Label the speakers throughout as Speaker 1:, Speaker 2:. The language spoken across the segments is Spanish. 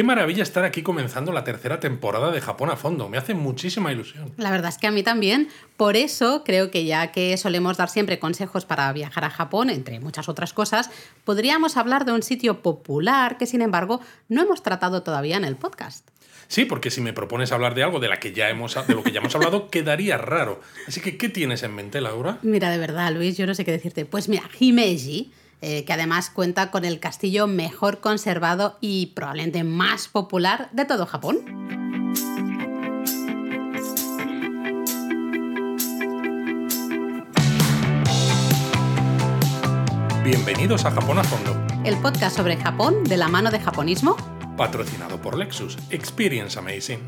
Speaker 1: Qué maravilla estar aquí comenzando la tercera temporada de Japón a fondo. Me hace muchísima ilusión.
Speaker 2: La verdad es que a mí también. Por eso creo que ya que solemos dar siempre consejos para viajar a Japón, entre muchas otras cosas, podríamos hablar de un sitio popular que, sin embargo, no hemos tratado todavía en el podcast.
Speaker 1: Sí, porque si me propones hablar de algo de, la que ya hemos, de lo que ya hemos hablado, quedaría raro. Así que, ¿qué tienes en mente, Laura?
Speaker 2: Mira, de verdad, Luis, yo no sé qué decirte. Pues mira, Himeji eh, que además cuenta con el castillo mejor conservado y probablemente más popular de todo Japón.
Speaker 1: Bienvenidos a Japón a Fondo.
Speaker 2: El podcast sobre Japón de la mano de japonismo.
Speaker 1: Patrocinado por Lexus. Experience Amazing.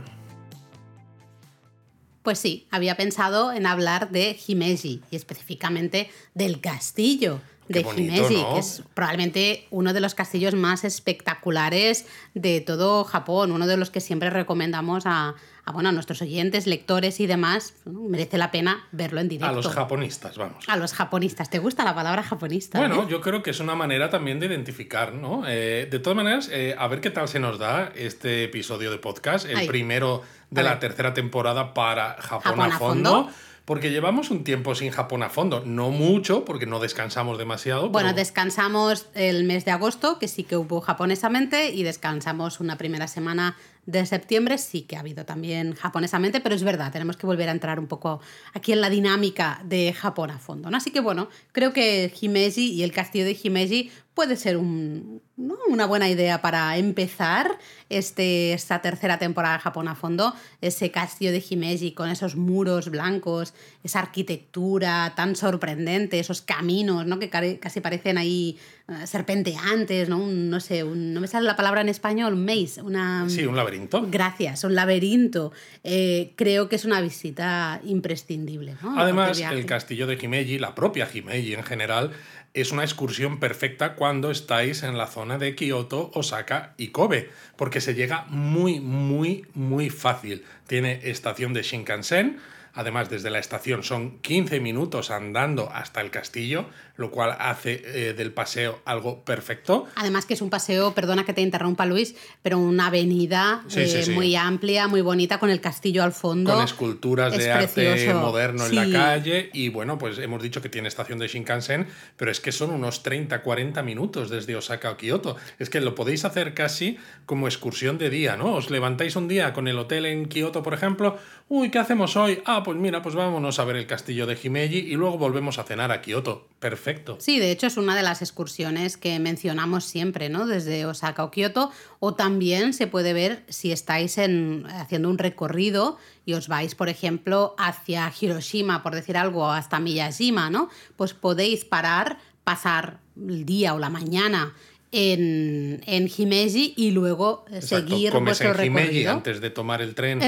Speaker 2: Pues sí, había pensado en hablar de Himeji y específicamente del castillo de Himeji, que es probablemente uno de los castillos más espectaculares de todo Japón, uno de los que siempre recomendamos a, bueno, a nuestros oyentes, lectores y demás. merece la pena verlo en directo.
Speaker 1: A los japonistas, vamos.
Speaker 2: A los japonistas. ¿Te gusta la palabra japonista?
Speaker 1: Bueno,
Speaker 2: eh?
Speaker 1: yo creo que es una manera también de identificar, ¿no? Eh, de todas maneras, eh, a ver qué tal se nos da este episodio de podcast, el primero de la tercera temporada para Japón, a fondo porque llevamos un tiempo sin Japón a fondo. No mucho, porque no descansamos demasiado.
Speaker 2: Bueno, descansamos el mes de agosto, que sí que hubo japonesamente, y descansamos una primera semana de septiembre sí que ha habido también japonesamente, pero es verdad, tenemos que volver a entrar un poco aquí en la dinámica de Japón a fondo. ¿no? Así que bueno, creo que Himeji y el castillo de Himeji puede ser una buena idea para empezar este, esta tercera temporada de Japón a fondo. Ese castillo de Himeji con esos muros blancos, esa arquitectura tan sorprendente, esos caminos ¿no? que casi parecen ahí eh, serpenteantes, ¿no? no sé, no me sale la palabra en español, maze, una...
Speaker 1: Sí, un laberinto
Speaker 2: Gracias, un laberinto. Eh, creo que es una visita imprescindible.
Speaker 1: Además, el castillo de Himeji, la propia Himeji en general, es una excursión perfecta cuando estáis en la zona de Kioto, Osaka y Kobe, porque se llega muy, muy, muy fácil. Tiene estación de Shinkansen, Además, desde la estación son 15 minutos andando hasta el castillo, lo cual hace eh, del paseo algo perfecto.
Speaker 2: Además que es un paseo, perdona que te interrumpa Luis, pero una avenida eh, muy amplia, muy bonita, con el castillo al fondo.
Speaker 1: Con esculturas de arte moderno en la calle. Y bueno, pues hemos dicho que tiene estación de Shinkansen, pero es que son unos 30-40 minutos desde Osaka a Kioto. Es que lo podéis hacer casi como excursión de día, ¿no? Os levantáis un día con el hotel en Kioto, por ejemplo. Uy, ¿qué hacemos hoy? Ah, pues mira, pues vámonos a ver el castillo de Himeji y luego volvemos a cenar a Kioto. Perfecto.
Speaker 2: Sí, de hecho es una de las excursiones que mencionamos siempre, ¿no? Desde Osaka o Kioto. O también se puede ver si estáis en, haciendo un recorrido y os vais, por ejemplo, hacia Hiroshima, por decir algo, hasta Miyajima, ¿no? Pues podéis parar, pasar el día o la mañana en, en Himeji y luego seguir
Speaker 1: Comes
Speaker 2: vuestro
Speaker 1: en
Speaker 2: Himeji
Speaker 1: antes de tomar el tren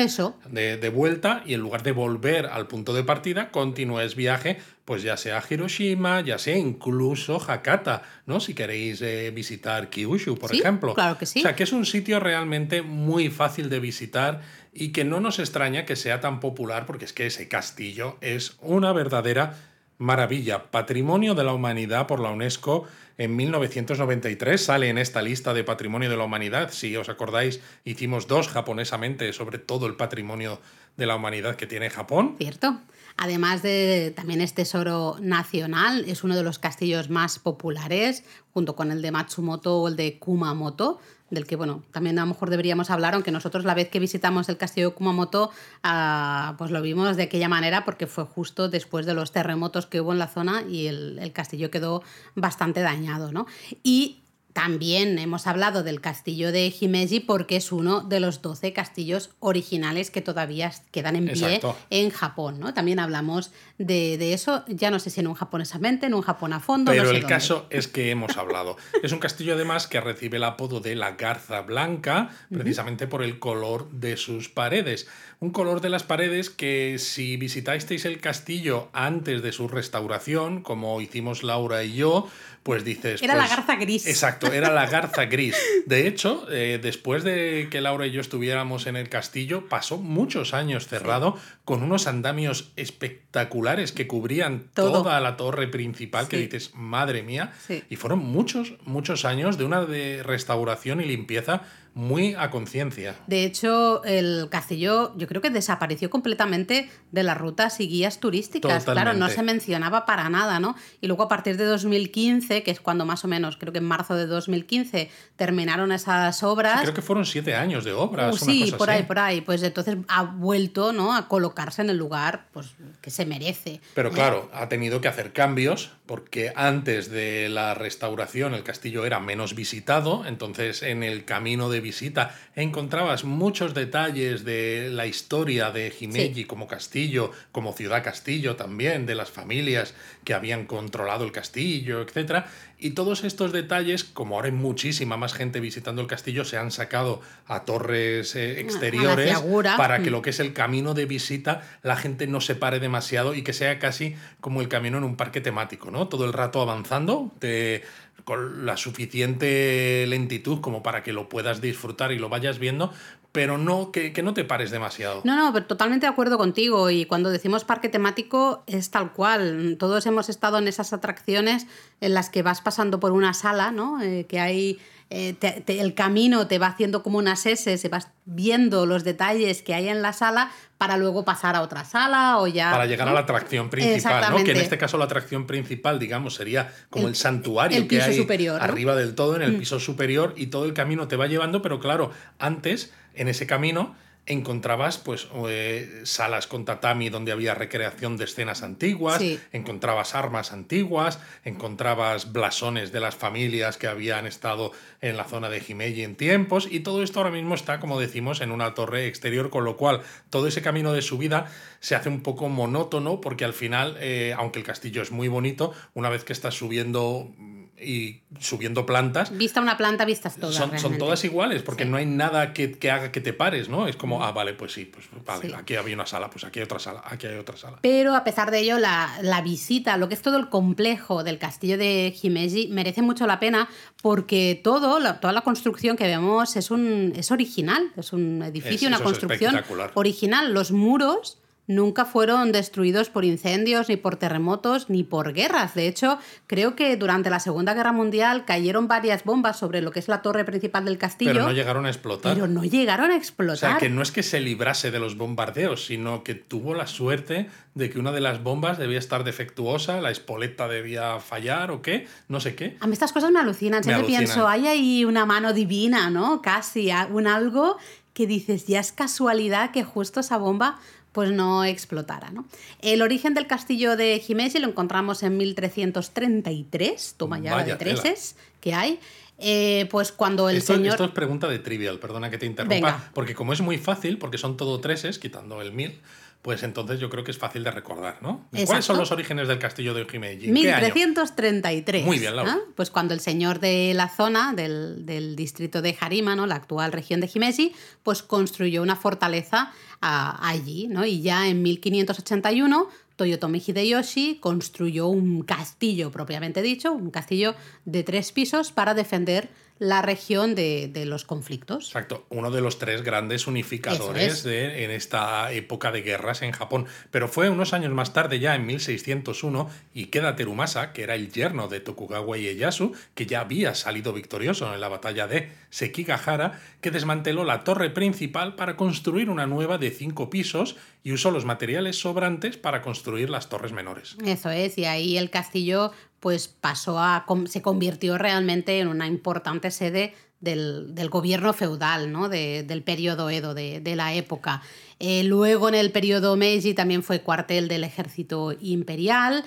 Speaker 1: De, de, vuelta y en lugar de volver al punto de partida, continúes viaje, pues ya sea Hiroshima, ya sea incluso Hakata, ¿no? Si queréis eh, visitar Kyushu, por ejemplo.
Speaker 2: Claro que sí.
Speaker 1: O sea, que es un sitio realmente muy fácil de visitar y que no nos extraña que sea tan popular porque es que ese castillo es una verdadera maravilla, patrimonio de la humanidad por la UNESCO en 1993 sale en esta lista de patrimonio de la humanidad. Si os acordáis, hicimos dos japonesamente sobre todo el patrimonio de la humanidad que tiene Japón.
Speaker 2: Cierto. Además de también es tesoro nacional, es uno de los castillos más populares, junto con el de Matsumoto o el de Kumamoto, del que, bueno, también a lo mejor deberíamos hablar, aunque nosotros la vez que visitamos el castillo de Kumamoto, ah, pues lo vimos de aquella manera porque fue justo después de los terremotos que hubo en la zona y el, el castillo quedó bastante dañado, ¿no? Y también hemos hablado del castillo de Himeji porque es uno de los 12 castillos originales que todavía quedan en pie en Japón. ¿no? También hablamos de, eso, ya no sé si en un japonesamente, en un Japón a fondo.
Speaker 1: Pero el caso es que hemos hablado. es un castillo además que recibe el apodo de la Garza Blanca precisamente por el color de sus paredes. Un color de las paredes que si visitasteis el castillo antes de su restauración, como hicimos Laura y yo, pues dices...
Speaker 2: Era
Speaker 1: la
Speaker 2: pues garza gris.
Speaker 1: Exacto, era la garza gris. De hecho, eh, después de que Laura y yo estuviéramos en el castillo, pasó muchos años cerrado con unos andamios espectaculares que cubrían toda la torre principal, que dices, madre mía. Y fueron muchos, muchos años de una de restauración y limpieza muy a conciencia.
Speaker 2: De hecho, el castillo yo creo que desapareció completamente de las rutas y guías turísticas. Claro, no se mencionaba para nada, ¿no? Y luego a partir de 2015, que es cuando más o menos, creo que en marzo de 2015 terminaron esas obras.
Speaker 1: creo que fueron siete años de obras.
Speaker 2: Uh, sí, por ahí, por ahí. Pues entonces ha vuelto, ¿no? A colocarse en el lugar, pues que se merece.
Speaker 1: Pero claro, ha tenido que hacer cambios porque antes de la restauración el castillo era menos visitado, entonces en el camino de visita encontrabas muchos detalles de la historia de Himeji como castillo, como ciudad castillo también, de las familias que habían controlado el castillo, etc. Y todos estos detalles, como ahora hay muchísima más gente visitando el castillo, se han sacado a torres eh, exteriores para que mm. lo que es el camino de visita la gente no se pare demasiado y que sea casi como el camino en un parque temático, ¿no? Todo el rato avanzando, con la suficiente lentitud como para que lo puedas disfrutar y lo vayas viendo, pero no que, que, no te pares demasiado.
Speaker 2: No, no, pero totalmente de acuerdo contigo. Y cuando decimos parque temático es tal cual. Todos hemos estado en esas atracciones en las que vas pasando por una sala, ¿no? Eh, que hay eh, el camino te va haciendo como unas S, se vas viendo los detalles que hay en la sala para luego pasar a otra sala o ya...
Speaker 1: Para llegar a la atracción principal, ¿no? Que en este caso la atracción principal, digamos, sería como el, santuario
Speaker 2: el piso que hay superior,
Speaker 1: arriba del todo, en el mm. piso superior, y todo el camino te va llevando, pero claro, antes, en ese camino encontrabas pues eh, salas con tatami donde había recreación de escenas antiguas, encontrabas armas antiguas, encontrabas blasones de las familias que habían estado en la zona de Himeji en tiempos y todo esto ahora mismo está como decimos en una torre exterior con lo cual todo ese camino de subida se hace un poco monótono porque al final eh, aunque el castillo es muy bonito una vez que estás subiendo y subiendo plantas.
Speaker 2: Vista una planta, vistas todas.
Speaker 1: Son, todas iguales, porque no hay nada que, haga que te pares, ¿no? Es como, ah, vale, pues sí, pues vale, aquí había una sala, pues aquí hay otra sala, aquí hay otra sala.
Speaker 2: Pero a pesar de ello, la, visita, lo que es todo el complejo del castillo de Himeji, merece mucho la pena porque todo, toda la construcción que vemos es, un, es original, es un edificio, una construcción original. Los muros nunca fueron destruidos por incendios, ni por terremotos, ni por guerras. De hecho, creo que durante la Segunda Guerra Mundial cayeron varias bombas sobre lo que es la torre principal del castillo.
Speaker 1: Pero no llegaron a explotar.
Speaker 2: Pero no llegaron a explotar.
Speaker 1: O sea, que no es que se librase de los bombardeos, sino que tuvo la suerte de que una de las bombas debía estar defectuosa, la espoleta debía fallar o qué, no sé qué.
Speaker 2: A mí estas cosas me alucinan. Siempre pienso, hay ahí una mano divina, ¿no? Casi, un algo que dices, ya es casualidad que justo esa bomba pues no explotara. ¿no? El origen del castillo de Himeji lo encontramos en 1333, toma ya de treses que hay. Eh, pues cuando el señor...
Speaker 1: Esto es pregunta de trivial, perdona que te interrumpa, porque como es muy fácil, porque son todo treses, quitando el mil, pues entonces yo creo que es fácil de recordar, ¿no? ¿Cuáles son los orígenes del castillo de Himeji?
Speaker 2: 1333.
Speaker 1: Muy bien, Laura.
Speaker 2: Pues cuando el señor de la zona, del, distrito de Harima, ¿no? la actual región de Himeji, pues construyó una fortaleza allí, ¿no? Y ya en 1581 Toyotomi Hideyoshi construyó un castillo propiamente dicho, un castillo de tres pisos para defender la región de, los conflictos.
Speaker 1: Exacto, uno de los tres grandes unificadores de, en esta época de guerras en Japón. Pero fue unos años más tarde, ya en 1601, Ikeda Terumasa, que era el yerno de Tokugawa Ieyasu, que ya había salido victorioso en la batalla de Sekigahara, que desmanteló la torre principal para construir una nueva de cinco pisos y usó los materiales sobrantes para construir las torres menores.
Speaker 2: Eso es, y ahí el castillo pues pasó a, se convirtió realmente en una importante sede del, gobierno feudal, ¿no? del periodo Edo, de, la época. Eh, luego en el periodo Meiji también fue cuartel del ejército imperial.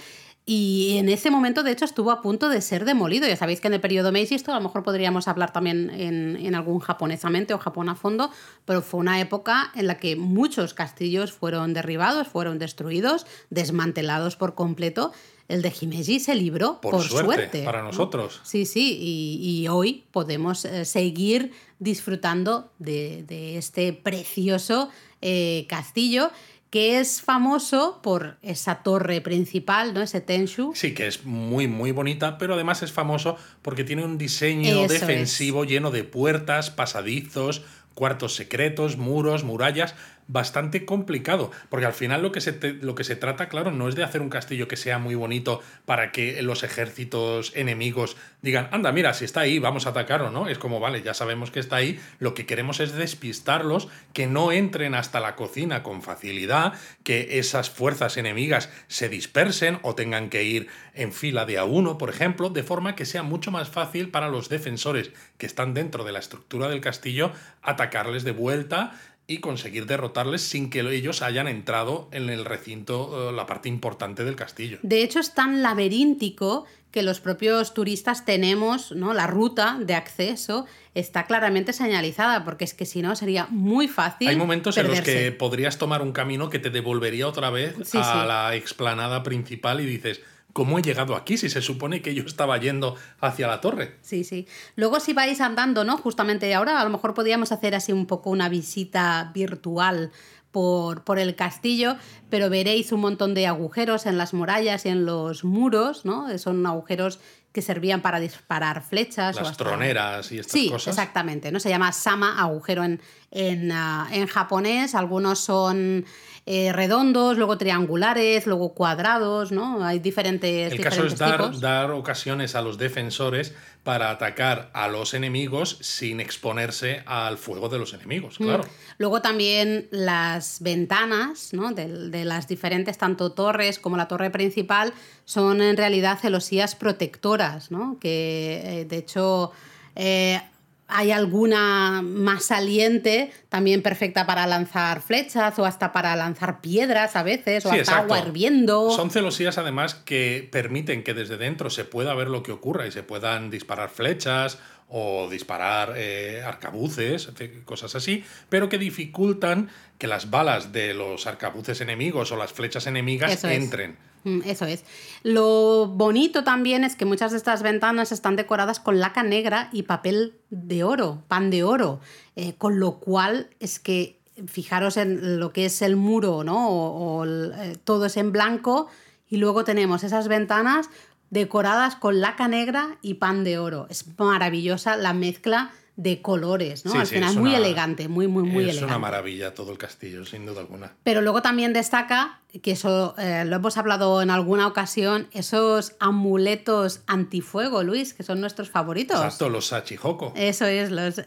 Speaker 2: Y en ese momento, de hecho, estuvo a punto de ser demolido. Ya sabéis que en el periodo Meiji, esto a lo mejor podríamos hablar también en, en, algún japonesamente o Japón a fondo, pero fue una época en la que muchos castillos fueron derribados, fueron destruidos, desmantelados por completo el de Himeji se libró por, suerte,
Speaker 1: Para nosotros.
Speaker 2: Sí, sí, y, hoy podemos eh, seguir disfrutando de, este precioso eh, castillo que es famoso por esa torre principal, ¿no? Ese Tenshu.
Speaker 1: Sí, que es muy, muy bonita, pero además es famoso porque tiene un diseño defensivo lleno de puertas, pasadizos, cuartos secretos, muros, murallas, bastante complicado, porque al final lo que, se lo que se trata, claro, no es de hacer un castillo que sea muy bonito para que los ejércitos enemigos digan, anda, mira, si está ahí, vamos a atacarlo, ¿no? Es como, vale, ya sabemos que está ahí, lo que queremos es despistarlos, que no entren hasta la cocina con facilidad, que esas fuerzas enemigas se dispersen o tengan que ir en fila de a uno, por ejemplo, de forma que sea mucho más fácil para los defensores que están dentro de la estructura del castillo atacarles de vuelta y conseguir derrotarles sin que ellos hayan entrado en el recinto, eh, la parte importante del castillo.
Speaker 2: De hecho, es tan laberíntico que los propios turistas tenemos, ¿no? La ruta de acceso está claramente señalizada, porque es que si no sería muy fácil.
Speaker 1: Hay momentos en los que podrías tomar un camino que te devolvería otra vez a la explanada principal y dices, ¿cómo he llegado aquí si se supone que yo estaba yendo hacia la torre?
Speaker 2: Sí, sí. Luego si vais andando, ¿no? Justamente ahora a lo mejor podríamos hacer así un poco una visita virtual por, por, el castillo, pero veréis un montón de agujeros en las murallas y en los muros, ¿no? Son agujeros que servían para disparar flechas.
Speaker 1: Las troneras y estas
Speaker 2: sí,
Speaker 1: cosas.
Speaker 2: exactamente, ¿no? Se llama sama, agujero en, en, ah, en japonés. Algunos son eh, redondos, luego triangulares, luego cuadrados, ¿no? Hay diferentes.
Speaker 1: El caso es dar, dar ocasiones a los defensores para atacar a los enemigos sin exponerse al fuego de los enemigos, mm. claro.
Speaker 2: Luego también las ventanas ¿no? de, de, las diferentes, tanto torres como la torre principal, son en realidad celosías protectoras, ¿no? que eh, de hecho eh, hay alguna más saliente, también perfecta para lanzar flechas o hasta para lanzar piedras a veces, o hasta agua hirviendo.
Speaker 1: Son celosías además que permiten que desde dentro se pueda ver lo que ocurra y se puedan disparar flechas o disparar eh, arcabuces, cosas así, pero que dificultan que las balas de los arcabuces enemigos o las flechas enemigas entren.
Speaker 2: Eso es. Lo bonito también es que muchas de estas ventanas están decoradas con laca negra y papel de oro, pan de oro, eh, con lo cual es que fijaros en lo que es el muro, ¿no? O, eh, todo es en blanco y luego tenemos esas ventanas decoradas con laca negra y pan de oro. Es maravillosa la mezcla de colores, ¿no? Al final, muy elegante, muy, muy, muy elegante.
Speaker 1: Es una maravilla todo el castillo, sin duda alguna.
Speaker 2: Pero luego también destaca, que eso eh, lo hemos hablado en alguna ocasión, esos amuletos antifuego, Luis, que son nuestros favoritos.
Speaker 1: Exacto, los sachihoko.
Speaker 2: Eso es, los...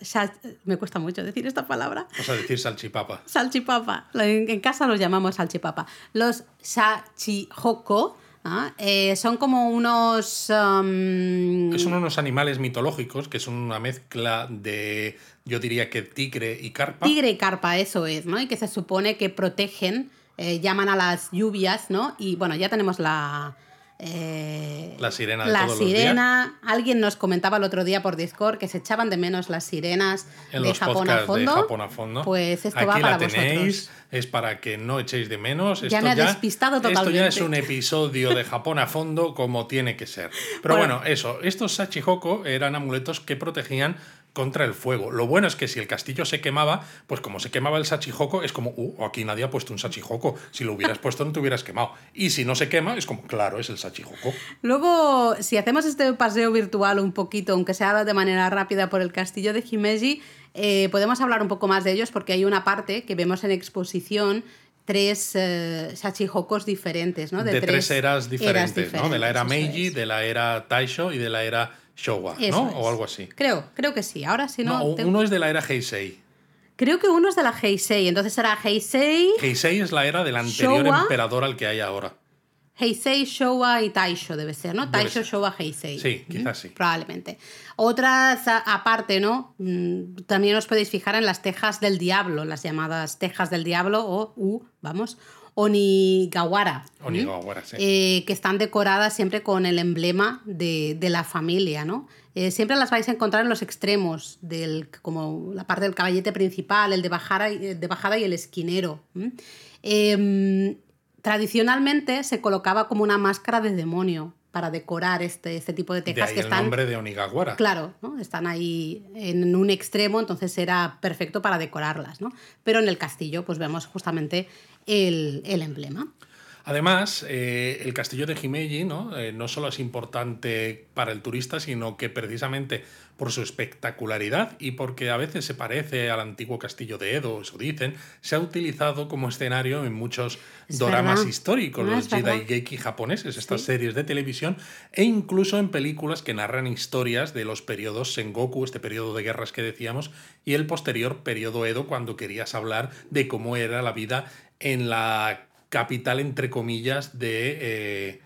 Speaker 2: Me cuesta mucho decir esta palabra.
Speaker 1: Vamos a decir salchipapa.
Speaker 2: Salchipapa. En casa los llamamos salchipapa. Los sachihoko ¿ah? Eh, son como unos... Um,
Speaker 1: son unos animales mitológicos que son una mezcla de, yo diría que tigre y carpa.
Speaker 2: Tigre y carpa, eso es, ¿no? Y que se supone que protegen, eh, llaman a las lluvias, ¿no? Y bueno, ya tenemos la...
Speaker 1: Eh, la sirena de
Speaker 2: La sirena. Alguien nos comentaba el otro día por Discord que se echaban de menos las sirenas de, Japón a fondo.
Speaker 1: de Japón a fondo.
Speaker 2: Pues esto va para la tenéis,
Speaker 1: Es para que no echéis de menos.
Speaker 2: ya me ha despistado totalmente.
Speaker 1: Esto ya es un episodio de Japón a fondo como tiene que ser. Pero bueno, eso. Estos Sachihoko eran amuletos que protegían contra el fuego. Lo bueno es que si el castillo se quemaba, pues como se quemaba el Sachihoko, es como, uh, aquí nadie ha puesto un Sachihoko. Si lo hubieras puesto no te hubieras quemado. Y si no se quema, es como, claro, es el Sachihoko.
Speaker 2: Luego, si hacemos este paseo virtual un poquito, aunque sea de manera rápida por el castillo de Himeji, eh, podemos hablar un poco más de ellos porque hay una parte que vemos en exposición tres eh, Sachihokos diferentes, ¿no?
Speaker 1: De, tres, eras diferentes, ¿no? De la era Meiji, de la era Taisho y de la era Showa, ¿no? O algo así.
Speaker 2: Creo, creo que sí. Ahora si no.
Speaker 1: no Uno es de la era Heisei.
Speaker 2: Creo que uno es de la Heisei, entonces será Heisei.
Speaker 1: Heisei es la era del anterior emperador al que hay ahora.
Speaker 2: Heisei, Showa y Taisho debe ser, ¿no? Taisho, Showa, Heisei.
Speaker 1: Sí, quizás sí.
Speaker 2: Probablemente. Otras aparte, ¿no? Mm, también os podéis fijar en las tejas del diablo, las llamadas tejas del diablo o U, vamos, Onigawara.
Speaker 1: Onigawara, sí.
Speaker 2: Eh, que están decoradas siempre con el emblema de, la familia, ¿no? Eh, siempre las vais a encontrar en los extremos, del, como la parte del caballete principal, el de bajada, de bajada y el esquinero. Em, tradicionalmente se colocaba como una máscara de demonio para decorar este, este tipo de tejas
Speaker 1: que
Speaker 2: están.
Speaker 1: El nombre de Onigawara.
Speaker 2: Claro, ¿no? están ahí en un extremo, entonces era perfecto para decorarlas. ¿no? Pero en el castillo, pues vemos justamente el, emblema.
Speaker 1: Además, eh, el castillo de Himeji ¿no? Eh, no solo es importante para el turista, sino que precisamente por su espectacularidad y porque a veces se parece al antiguo castillo de Edo, eso dicen, se ha utilizado como escenario en muchos doramas históricos, los Jedi Geiki japoneses, estas series de televisión, e incluso en películas que narran historias de los periodos Sengoku, este periodo de guerras que decíamos, y el posterior periodo Edo, cuando querías hablar de cómo era la vida en la capital, entre comillas, de... Eh,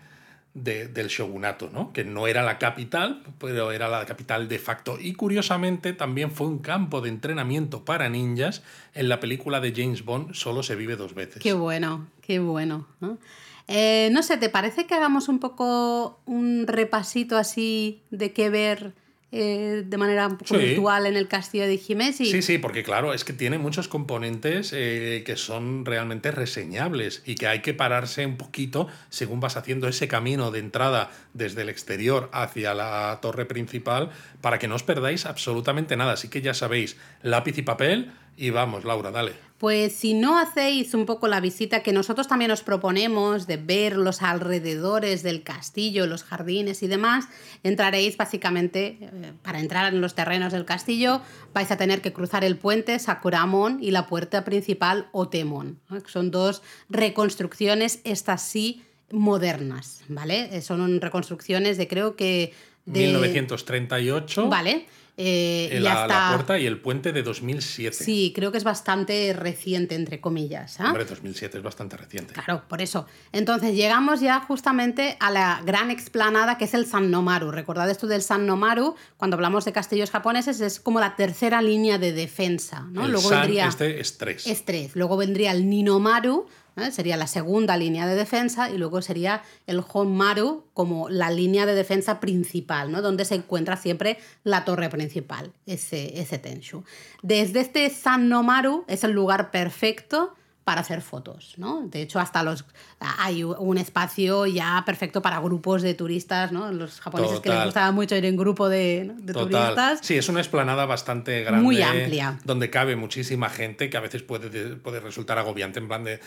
Speaker 1: del shogunato, ¿no? que no era la capital, pero era la capital de facto. Y curiosamente también fue un campo de entrenamiento para ninjas. En la película de James Bond solo se vive dos veces.
Speaker 2: Qué bueno, qué bueno. ¿no? Eh, no sé, ¿te parece que hagamos un poco un repasito así de qué ver? Eh, de manera un poco virtual en el castillo de Jimesi.
Speaker 1: Sí, sí, porque claro, es que tiene muchos componentes eh, que son realmente reseñables y que hay que pararse un poquito según vas haciendo ese camino de entrada desde el exterior hacia la torre principal para que no os perdáis absolutamente nada. Así que ya sabéis, lápiz y papel y vamos, Laura, dale.
Speaker 2: Pues si no hacéis un poco la visita que nosotros también os proponemos de ver los alrededores del castillo, los jardines y demás, entraréis básicamente, eh, para entrar en los terrenos del castillo, vais a tener que cruzar el puente Sakuramon y la puerta principal Otemon. Son dos reconstrucciones, estas sí, modernas, ¿vale? Eh, son reconstrucciones de creo que... De...
Speaker 1: 1938.
Speaker 2: Vale
Speaker 1: eh, la, la, puerta y el puente de 2007.
Speaker 2: Sí, creo que es bastante reciente, entre comillas. ¿ah?
Speaker 1: Hombre, 2007 es bastante reciente.
Speaker 2: Claro, por eso. Entonces llegamos ya justamente a la gran explanada que es el San Nomaru. Recordad esto del San Nomaru, cuando hablamos de castillos japoneses, es como la tercera línea de defensa. ¿no?
Speaker 1: El
Speaker 2: Luego
Speaker 1: San
Speaker 2: vendría,
Speaker 1: este es 3.
Speaker 2: es tres. Luego vendría el Ninomaru, ¿eh? sería la segunda línea de defensa y luego sería el Honmaru como la línea de defensa principal, ¿no? donde se encuentra siempre la torre principal, ese, ese Tenshu. Desde este San Nomaru es el lugar perfecto para hacer fotos, ¿no? De hecho, hasta los hay un espacio ya perfecto para grupos de turistas, ¿no? Los japoneses que les gustaba mucho ir en grupo de, de turistas.
Speaker 1: Sí, es una explanada bastante grande.
Speaker 2: Muy amplia.
Speaker 1: Donde cabe muchísima gente, que a veces puede, puede resultar agobiante, en plan de.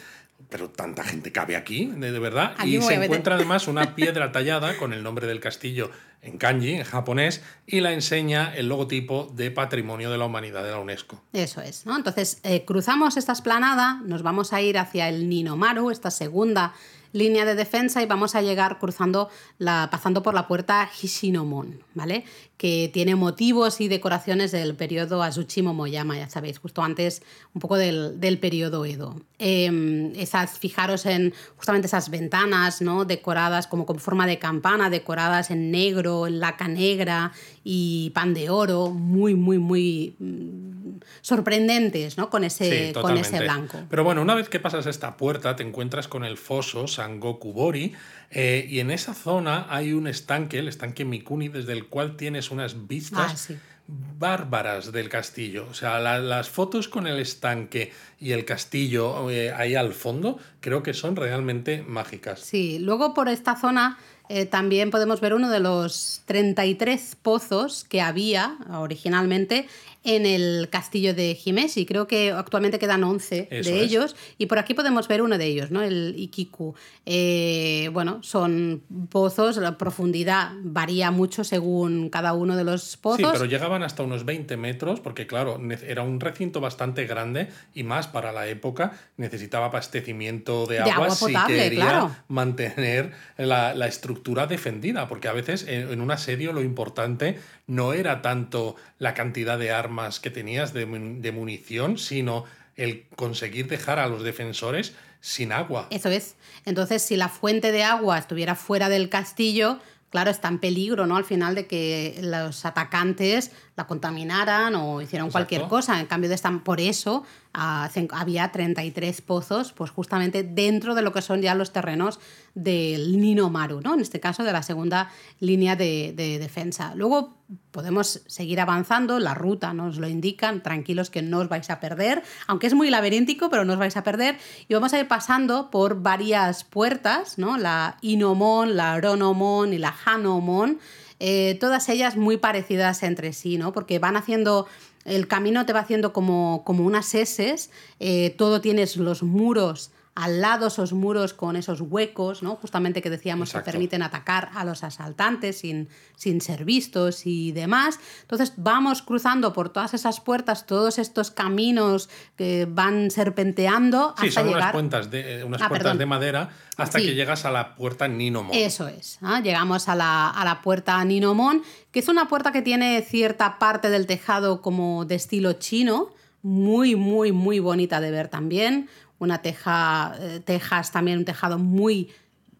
Speaker 1: Pero tanta gente cabe aquí, de, de verdad. y se encuentra además una piedra tallada con el nombre del castillo en kanji, en japonés, y la enseña el logotipo de Patrimonio de la Humanidad de la UNESCO.
Speaker 2: Eso es, ¿no? Entonces, eh, cruzamos esta esplanada, nos vamos a ir hacia el Ninomaru, esta segunda línea de defensa y vamos a llegar cruzando la, pasando por la puerta Hishinomon, ¿vale? Que tiene motivos y decoraciones del periodo Azuchi Momoyama, ya sabéis, justo antes un poco del, del periodo Edo. Em, esas, fijaros en justamente esas ventanas, ¿no? Decoradas como con forma de campana, decoradas en negro, en laca negra y pan de oro, muy, muy, muy mm, sorprendentes, ¿no? Con ese, con ese blanco.
Speaker 1: Pero bueno, una vez que pasas esta puerta, te encuentras con el foso Sangoku Bori, eh, y en esa zona hay un estanque, el estanque Mikuni, desde el cual tienes unas vistas.
Speaker 2: Ah,
Speaker 1: bárbaras del castillo. O sea, las fotos con el estanque y el castillo eh, ahí al fondo creo que son realmente mágicas.
Speaker 2: Sí, luego por esta zona eh, también podemos ver uno de los 33 pozos que había originalmente en el castillo de Himeshi. Creo que actualmente quedan 11 de ellos y por aquí podemos ver uno de ellos, ¿no? el Ikiku. Eh, bueno, son pozos, la profundidad varía mucho según cada uno de los pozos.
Speaker 1: Sí, pero llegaban hasta unos 20 metros porque claro, era un recinto bastante grande y más para la época necesitaba abastecimiento de agua, si quería mantener la, la, estructura defendida, porque a veces en, en un asedio lo importante no era tanto la cantidad de armas que tenías de, munición, sino el conseguir dejar a los defensores sin agua.
Speaker 2: Eso es. Entonces, si la fuente de agua estuviera fuera del castillo, claro, está en peligro, ¿no? Al final de que los atacantes la contaminaran o hicieran cualquier cosa. En cambio, de esta, por eso había 33 pozos, pues justamente dentro de lo que son ya los terrenos del Nino Maru, ¿no? En este caso, de la segunda línea de, defensa. Luego podemos seguir avanzando, la ruta nos lo indican, tranquilos que no os vais a perder, aunque es muy laberíntico, pero no os vais a perder. Y vamos a ir pasando por varias puertas, ¿no? La Inomon, la Ronomon y la Hanomon. Eh, todas ellas muy parecidas entre sí, ¿no? Porque van haciendo el camino te va haciendo como, como unas S, eh, todo tienes los muros al lado esos muros con esos huecos, ¿no? justamente que decíamos que permiten atacar a los asaltantes sin, sin ser vistos y demás. Entonces vamos cruzando por todas esas puertas, todos estos caminos que van serpenteando
Speaker 1: sí,
Speaker 2: hasta
Speaker 1: son
Speaker 2: llegar...
Speaker 1: unas, puertas de, unas
Speaker 2: Ah,
Speaker 1: puertas de madera hasta
Speaker 2: Sí.
Speaker 1: que llegas a la puerta Ninomon.
Speaker 2: Eso es. ¿ah? Llegamos a la, a la puerta Ninomon, que es una puerta que tiene cierta parte del tejado como de estilo chino, muy, muy, muy bonita de ver también. Una teja, eh, tejas también, un tejado muy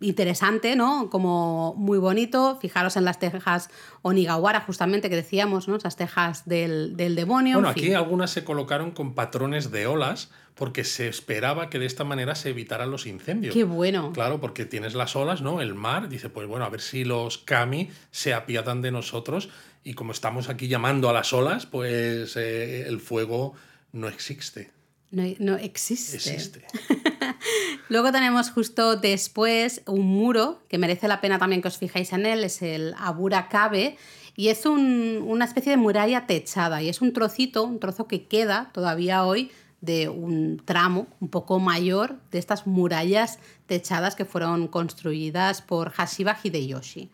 Speaker 2: interesante, ¿no? Como muy bonito. Fijaros en las tejas Onigawara, justamente, que decíamos, ¿no? Esas tejas del, del demonio.
Speaker 1: Bueno,
Speaker 2: en fin.
Speaker 1: aquí algunas se colocaron con patrones de olas porque se esperaba que de esta manera se evitaran los incendios.
Speaker 2: Qué bueno.
Speaker 1: Claro, porque tienes las olas, ¿no? El mar, dice, pues bueno, a ver si los kami se apiadan de nosotros y como estamos aquí llamando a las olas, pues eh, el fuego no existe.
Speaker 2: No, no existe.
Speaker 1: Existe.
Speaker 2: Luego tenemos justo después un muro que merece la pena también que os fijáis en él, es el Abura Kabe y es un- una especie de muralla techada y es un trocito, un trozo que queda todavía hoy de un tramo un poco mayor de estas murallas techadas que fueron construidas por Hashiba Hideyoshi.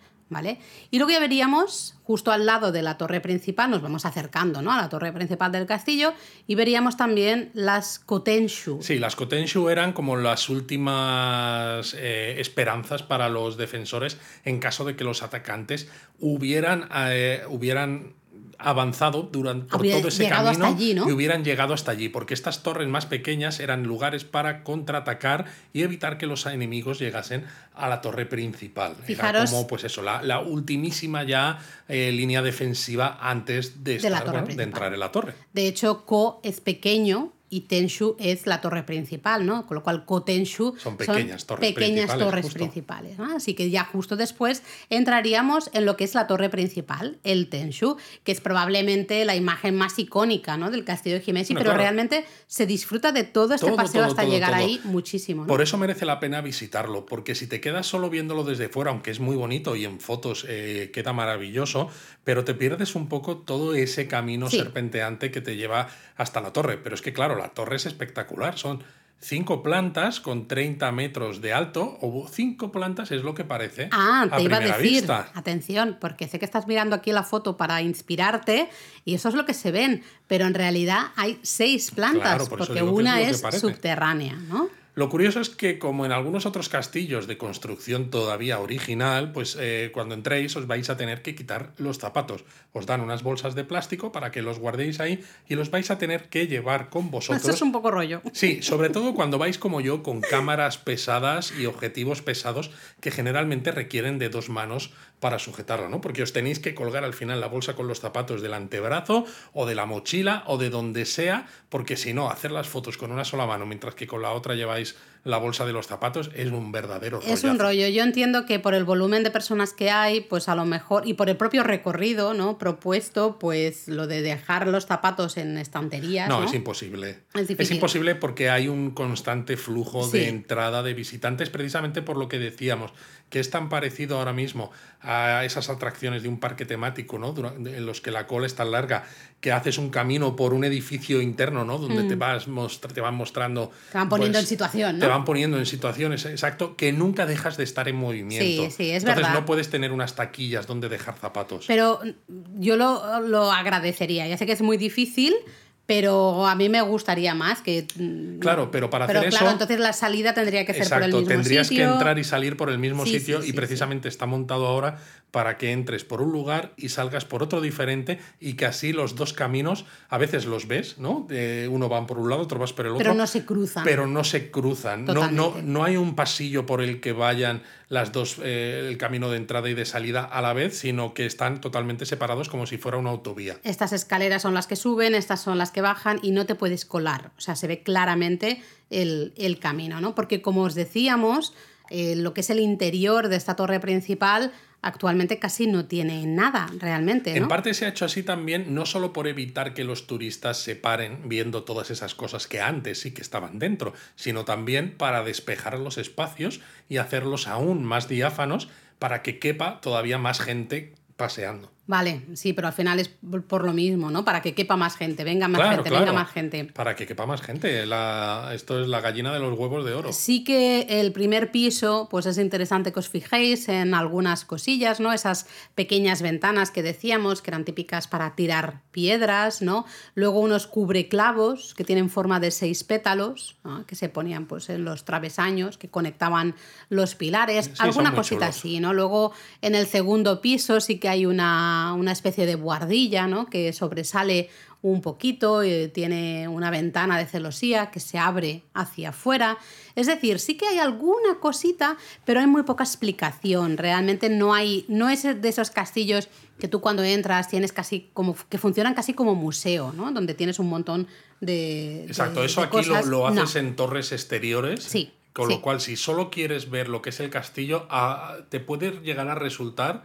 Speaker 2: Y luego ya veríamos, justo al lado de la torre principal, nos vamos acercando ¿no? a la torre principal del castillo, y veríamos también las Kotenshu.
Speaker 1: Sí, las Kotenshu eran como las últimas eh, esperanzas para los defensores en caso de que los atacantes hubieran, eh, hubieran avanzado durante por todo ese camino
Speaker 2: hasta allí, ¿no?
Speaker 1: y hubieran llegado hasta allí, porque estas torres más pequeñas eran lugares para contraatacar y evitar que los enemigos llegasen a la torre principal.
Speaker 2: Fijaros-
Speaker 1: Era como, pues eso, la, la ultimísima ya eh, línea defensiva antes de,
Speaker 2: De
Speaker 1: estar, bueno, entrar en la torre.
Speaker 2: De hecho, Ko es pequeño y Tenshu es la torre principal, ¿no? Con lo cual Ko Tenshu
Speaker 1: Son pequeñas torres
Speaker 2: pequeñas
Speaker 1: principales,
Speaker 2: torres
Speaker 1: justo.
Speaker 2: principales. ¿no? Así que ya justo después entraríamos en lo que es la torre principal, el Tenshu, que es probablemente la imagen más icónica ¿no? del castillo de
Speaker 1: Bueno,
Speaker 2: pero
Speaker 1: claro.
Speaker 2: realmente se disfruta de todo este
Speaker 1: Todo,
Speaker 2: paseo
Speaker 1: todo,
Speaker 2: hasta
Speaker 1: todo,
Speaker 2: llegar ahí muchísimo. ¿no?
Speaker 1: Por eso merece la pena visitarlo, porque si te quedas solo viéndolo desde fuera, aunque es muy bonito y en fotos eh, queda maravilloso, pero te pierdes un poco todo ese camino
Speaker 2: Sí.
Speaker 1: serpenteante que te lleva hasta la torre. Pero es que, claro, la torre es espectacular, son cinco plantas con 30 metros de alto, o cinco plantas es lo que parece.
Speaker 2: Ah,
Speaker 1: a
Speaker 2: te iba a decir,
Speaker 1: vista.
Speaker 2: atención, porque sé que estás mirando aquí la foto para inspirarte y eso es lo que se ven, pero en realidad hay seis plantas,
Speaker 1: Claro, por eso
Speaker 2: porque una es subterránea, ¿no?
Speaker 1: Lo curioso es que, como en algunos otros castillos de construcción todavía original, pues eh, cuando entréis os vais a tener que quitar los zapatos. Os dan unas bolsas de plástico para que los guardéis ahí y los vais a tener que llevar con
Speaker 2: Eso
Speaker 1: vosotros.
Speaker 2: es un poco rollo.
Speaker 1: Sí, sobre todo cuando vais como yo con cámaras pesadas y objetivos pesados que generalmente requieren de dos manos para sujetarlo, ¿no? Porque os tenéis que colgar al final la bolsa con los zapatos del antebrazo o de la mochila o de donde sea, porque si no, hacer las fotos con una sola mano mientras que con la otra lleváis la bolsa de los zapatos es un verdadero
Speaker 2: Es un rollo. Yo entiendo que por el volumen de personas que hay, pues a lo mejor, y por el propio recorrido, ¿no? Propuesto, pues lo de dejar los zapatos en estanterías.
Speaker 1: No,
Speaker 2: No,
Speaker 1: es imposible.
Speaker 2: Es
Speaker 1: imposible porque hay un constante flujo
Speaker 2: Sí.
Speaker 1: de entrada de visitantes, precisamente por lo que decíamos, que es tan parecido ahora mismo a esas atracciones de un parque temático, ¿no? En los que la cola es tan larga, que haces un camino por un edificio interno, ¿no? Donde te, vas te van mostrando.
Speaker 2: Mm. Te van poniendo
Speaker 1: pues,
Speaker 2: en situación, ¿no?
Speaker 1: Van poniendo en situaciones, exacto, que nunca dejas de estar en movimiento.
Speaker 2: Sí, sí, es
Speaker 1: Entonces
Speaker 2: verdad.
Speaker 1: no puedes tener unas taquillas donde dejar zapatos.
Speaker 2: Pero mm, yo lo, lo agradecería. Ya sé que es muy difícil, pero a mí me gustaría más que. mm,
Speaker 1: Claro, pero para
Speaker 2: pero
Speaker 1: hacer
Speaker 2: claro,
Speaker 1: eso.
Speaker 2: entonces la salida tendría que ser por el mismo
Speaker 1: tendrías
Speaker 2: sitio.
Speaker 1: que entrar y salir por el mismo
Speaker 2: Sí,
Speaker 1: sitio
Speaker 2: sí,
Speaker 1: y
Speaker 2: sí,
Speaker 1: precisamente está montado ahora para que entres por un lugar y salgas por otro diferente y que así los dos caminos a veces los ves, ¿no? Eh, uno va por un lado, otro vas por el otro.
Speaker 2: Pero no se cruzan.
Speaker 1: Pero no se cruzan. No, no, no hay un pasillo por el que vayan las dos, eh, el camino de entrada y de salida a la vez, sino que están totalmente separados como si fuera una autovía.
Speaker 2: Estas escaleras son las que suben, estas son las que bajan y no te puedes colar. O sea, se ve claramente el, el camino, ¿no? Porque como os decíamos, eh, lo que es el interior de esta torre principal actualmente casi no tiene nada realmente, ¿no?
Speaker 1: En parte se ha hecho así también, no solo por evitar que los turistas se paren viendo todas esas cosas que antes sí que estaban dentro, sino también para despejar los espacios y hacerlos aún más diáfanos para que quepa todavía más gente paseando.
Speaker 2: Vale, sí, pero al final es por lo mismo, ¿no? Para que quepa más gente, venga más gente, venga más gente.
Speaker 1: Para que quepa más gente. La, esto es la gallina de los huevos de oro.
Speaker 2: Sí que el primer piso, pues es interesante que os fijéis en algunas cosillas, ¿no? Esas pequeñas ventanas que decíamos que eran típicas para tirar piedras, ¿no? Luego unos cubreclavos que tienen forma de seis pétalos, que se ponían pues en los travesaños, que conectaban los pilares, alguna cosita así, ¿no? Luego en el segundo piso sí que hay una una, especie de buhardilla, ¿no? Que sobresale un poquito, y tiene una ventana de celosía que se abre hacia afuera. Es decir, sí que hay alguna cosita, pero hay muy poca explicación. Realmente no hay, no es de esos castillos que tú cuando entras tienes casi como que funcionan casi como museo, ¿no? Donde tienes un montón de.
Speaker 1: Exacto, eso aquí lo, haces en torres exteriores.
Speaker 2: Sí.
Speaker 1: Con lo cual, si solo quieres ver lo que es el castillo, ah, te puede llegar a resultar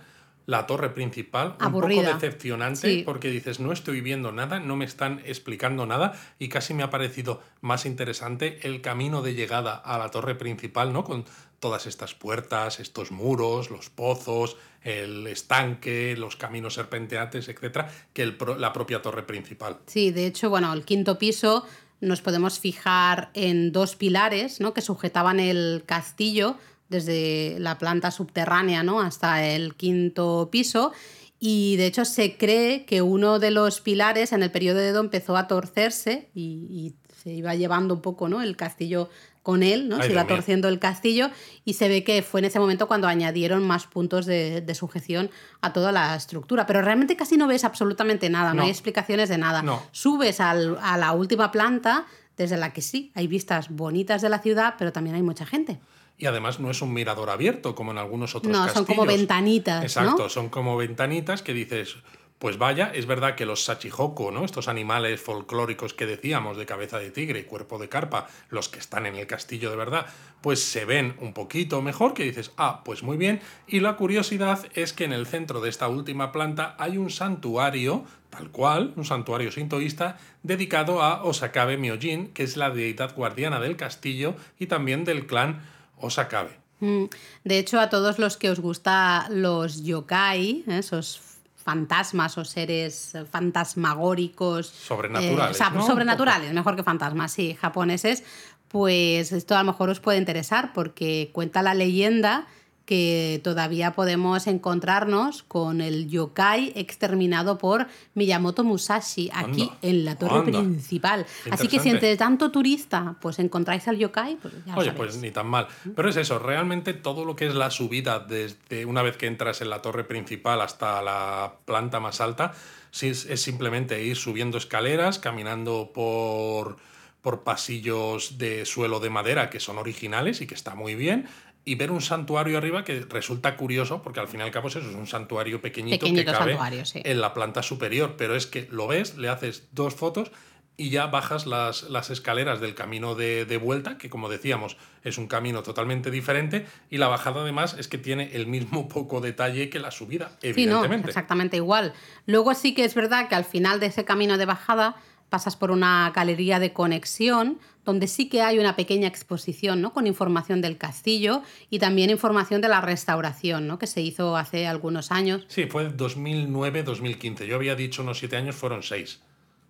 Speaker 1: la torre principal, un poco decepcionante porque dices, no estoy viendo nada, no me están explicando nada y casi me ha parecido más interesante el camino de llegada a la torre principal, ¿no? Con todas estas puertas, estos muros, los pozos, el estanque, los caminos serpenteantes, etcétera, que el la propia torre principal.
Speaker 2: Sí, de hecho, bueno, el quinto piso nos podemos fijar en dos pilares, ¿no? Que sujetaban el castillo desde la planta subterránea ¿no? hasta el quinto piso. Y de hecho se cree que uno de los pilares en el periodo de Edo empezó a torcerse y, se iba llevando un poco ¿no? el castillo con él, ¿no? se iba torciendo el castillo y se ve que fue en ese momento cuando añadieron más puntos de, sujeción a toda la estructura. Pero realmente casi no ves absolutamente nada, no, hay explicaciones de nada. Subes a la última planta desde la que sí, hay vistas bonitas de la ciudad, pero también hay mucha gente.
Speaker 1: Y además no es un mirador abierto como en algunos otros
Speaker 2: no, son como ventanitas.
Speaker 1: Exacto, son como ventanitas que dices, pues vaya, es verdad que los sachihoko, ¿no? Estos animales folclóricos que decíamos de cabeza de tigre y cuerpo de carpa, los que están en el castillo de verdad, pues se ven un poquito mejor, que dices, ah, pues muy bien. Y la curiosidad es que en el centro de esta última planta hay un santuario, tal cual, un santuario sintoísta, dedicado a Osakabe Myojin, que es la deidad guardiana del castillo y también del clan os acabe.
Speaker 2: Mm. De hecho, a todos los que os gusta los yokai, ¿eh? esos fantasmas o seres fantasmagóricos.
Speaker 1: Sobrenaturales.
Speaker 2: Eh, sobrenaturales, mejor que fantasmas, sí, japoneses, pues esto a lo mejor os puede interesar porque cuenta la leyenda que todavía podemos encontrarnos con el yokai exterminado por Miyamoto Musashi aquí en la torre principal. Así que si entre tanto turista pues encontráis al yokai, pues ya
Speaker 1: Oye, pues ni tan mal. Pero es eso, realmente todo lo que es la subida desde una vez que entras en la torre principal hasta la planta más alta, es, es simplemente ir subiendo escaleras, caminando por por pasillos de suelo de madera que son originales y que está muy bien, y ver un santuario arriba que resulta curioso, porque al fin y al cabo eso es un santuario pequeñito, que cabe en la planta superior, pero es que lo ves, le haces dos fotos y ya bajas las, las escaleras del camino de, vuelta, que como decíamos es un camino totalmente diferente, y la bajada además es que tiene el mismo poco detalle que la subida, evidentemente.
Speaker 2: Sí, exactamente igual. Luego sí que es verdad que al final de ese camino de bajada pasas por una galería de conexión donde sí que hay una pequeña exposición ¿no? con información del castillo y también información de la restauración ¿no? que se hizo hace algunos años.
Speaker 1: Sí, fue 2009-2015. Yo había dicho unos siete años, fueron seis.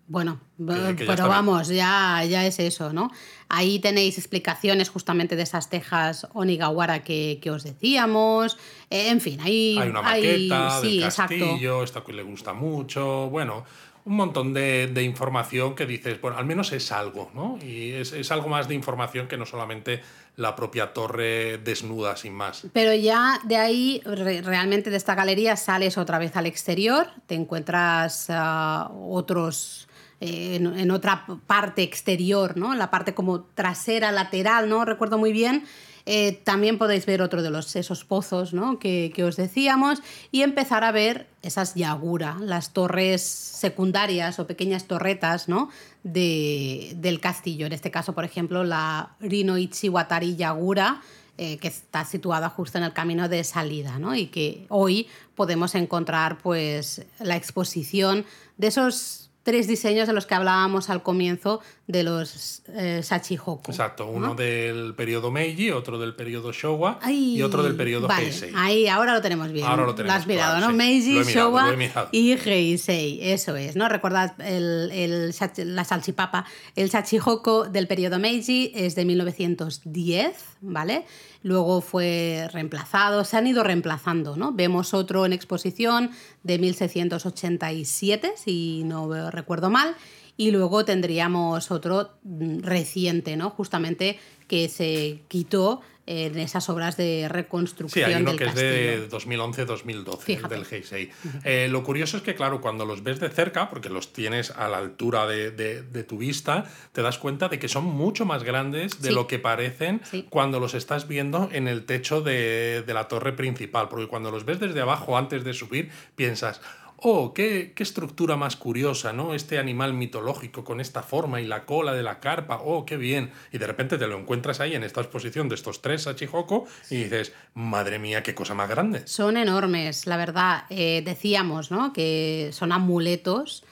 Speaker 2: Bueno, pero vamos, ya, ya es eso, ¿no? Ahí tenéis explicaciones justamente de esas tejas Onigawara que, que os decíamos. Eh, en fin,
Speaker 1: hay, hay una maqueta del castillo, esta que le gusta mucho. Bueno, un montón de, información que dices, bueno, al menos es algo, ¿no? Y es, algo más de información que no solamente la propia torre desnuda sin más.
Speaker 2: Pero ya de ahí, realmente de esta galería, sales otra vez al exterior, te encuentras ah, otros... Eh, en, otra parte exterior, ¿no? La parte como trasera, lateral, ¿no? Recuerdo muy bien. Eh, también podéis ver otro de los, esos pozos ¿no? que, os decíamos y empezar a ver esas yagura, las torres secundarias o pequeñas torretas ¿no? de, del castillo. En este caso, por ejemplo, la Rinoichi Watari Yagura, eh, que está situada justo en el camino de salida, ¿no? Y que hoy podemos encontrar pues la exposición de esos tres diseños de los que hablábamos al comienzo de los eh, Shachihoku.
Speaker 1: Exacto, uno del periodo Meiji, otro del periodo Showa y otro del periodo
Speaker 2: vale,
Speaker 1: Heisei.
Speaker 2: Ahí, ahora lo tenemos bien.
Speaker 1: Ahora lo tenemos
Speaker 2: has mirado,
Speaker 1: claro,
Speaker 2: ¿no?
Speaker 1: sí.
Speaker 2: Meiji,
Speaker 1: Lo mirado,
Speaker 2: Showa
Speaker 1: lo
Speaker 2: y Heisei. Eso es, ¿no? Recordad el, el la salchipapa. El Shachihoko del periodo Meiji es de 1910, ¿vale? Luego fue reemplazado, se han ido reemplazando, ¿no? Vemos otro en exposición de 1687, si no recuerdo mal. Y luego tendríamos otro mm, reciente, ¿no? Justamente que se quitó en esas obras de
Speaker 1: Sí,
Speaker 2: reconstrucción
Speaker 1: hay uno
Speaker 2: del
Speaker 1: que
Speaker 2: castillo.
Speaker 1: es de 2011-2012,
Speaker 2: Fíjate.
Speaker 1: del Heisei. Eh, lo curioso es que, claro, cuando los ves de cerca, porque los tienes a la altura de, de- de tu vista, te das cuenta de que son mucho más grandes de
Speaker 2: Sí.
Speaker 1: lo que parecen
Speaker 2: Sí.
Speaker 1: cuando los estás viendo en el techo de, de la torre principal. Porque cuando los ves desde abajo, antes de subir, piensas... Oh, qué, qué estructura más curiosa, ¿no? Este animal mitológico con esta forma y la cola de la carpa, oh, qué bien. Y de repente te lo encuentras ahí en esta exposición de estos tres Sachihoko y dices, madre mía, qué cosa más grande.
Speaker 2: Son enormes, la verdad. Eh, decíamos, ¿no? Que son amuletos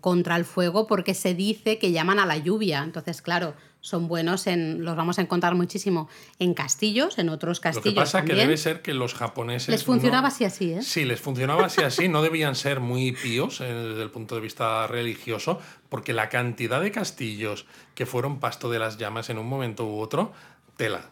Speaker 2: contra el fuego porque se dice que llaman a la lluvia. Entonces, claro, son buenos en. Los vamos a encontrar muchísimo en castillos, en otros
Speaker 1: Lo
Speaker 2: castillos.
Speaker 1: que pasa que
Speaker 2: también.
Speaker 1: debe ser que los japoneses...
Speaker 2: Les funcionaba
Speaker 1: no-
Speaker 2: así así, ¿eh?
Speaker 1: Sí, les funcionaba así así, no debían ser muy píos eh, desde el punto de vista religioso, porque la cantidad de castillos que fueron pasto de las llamas en un momento u otro, tela.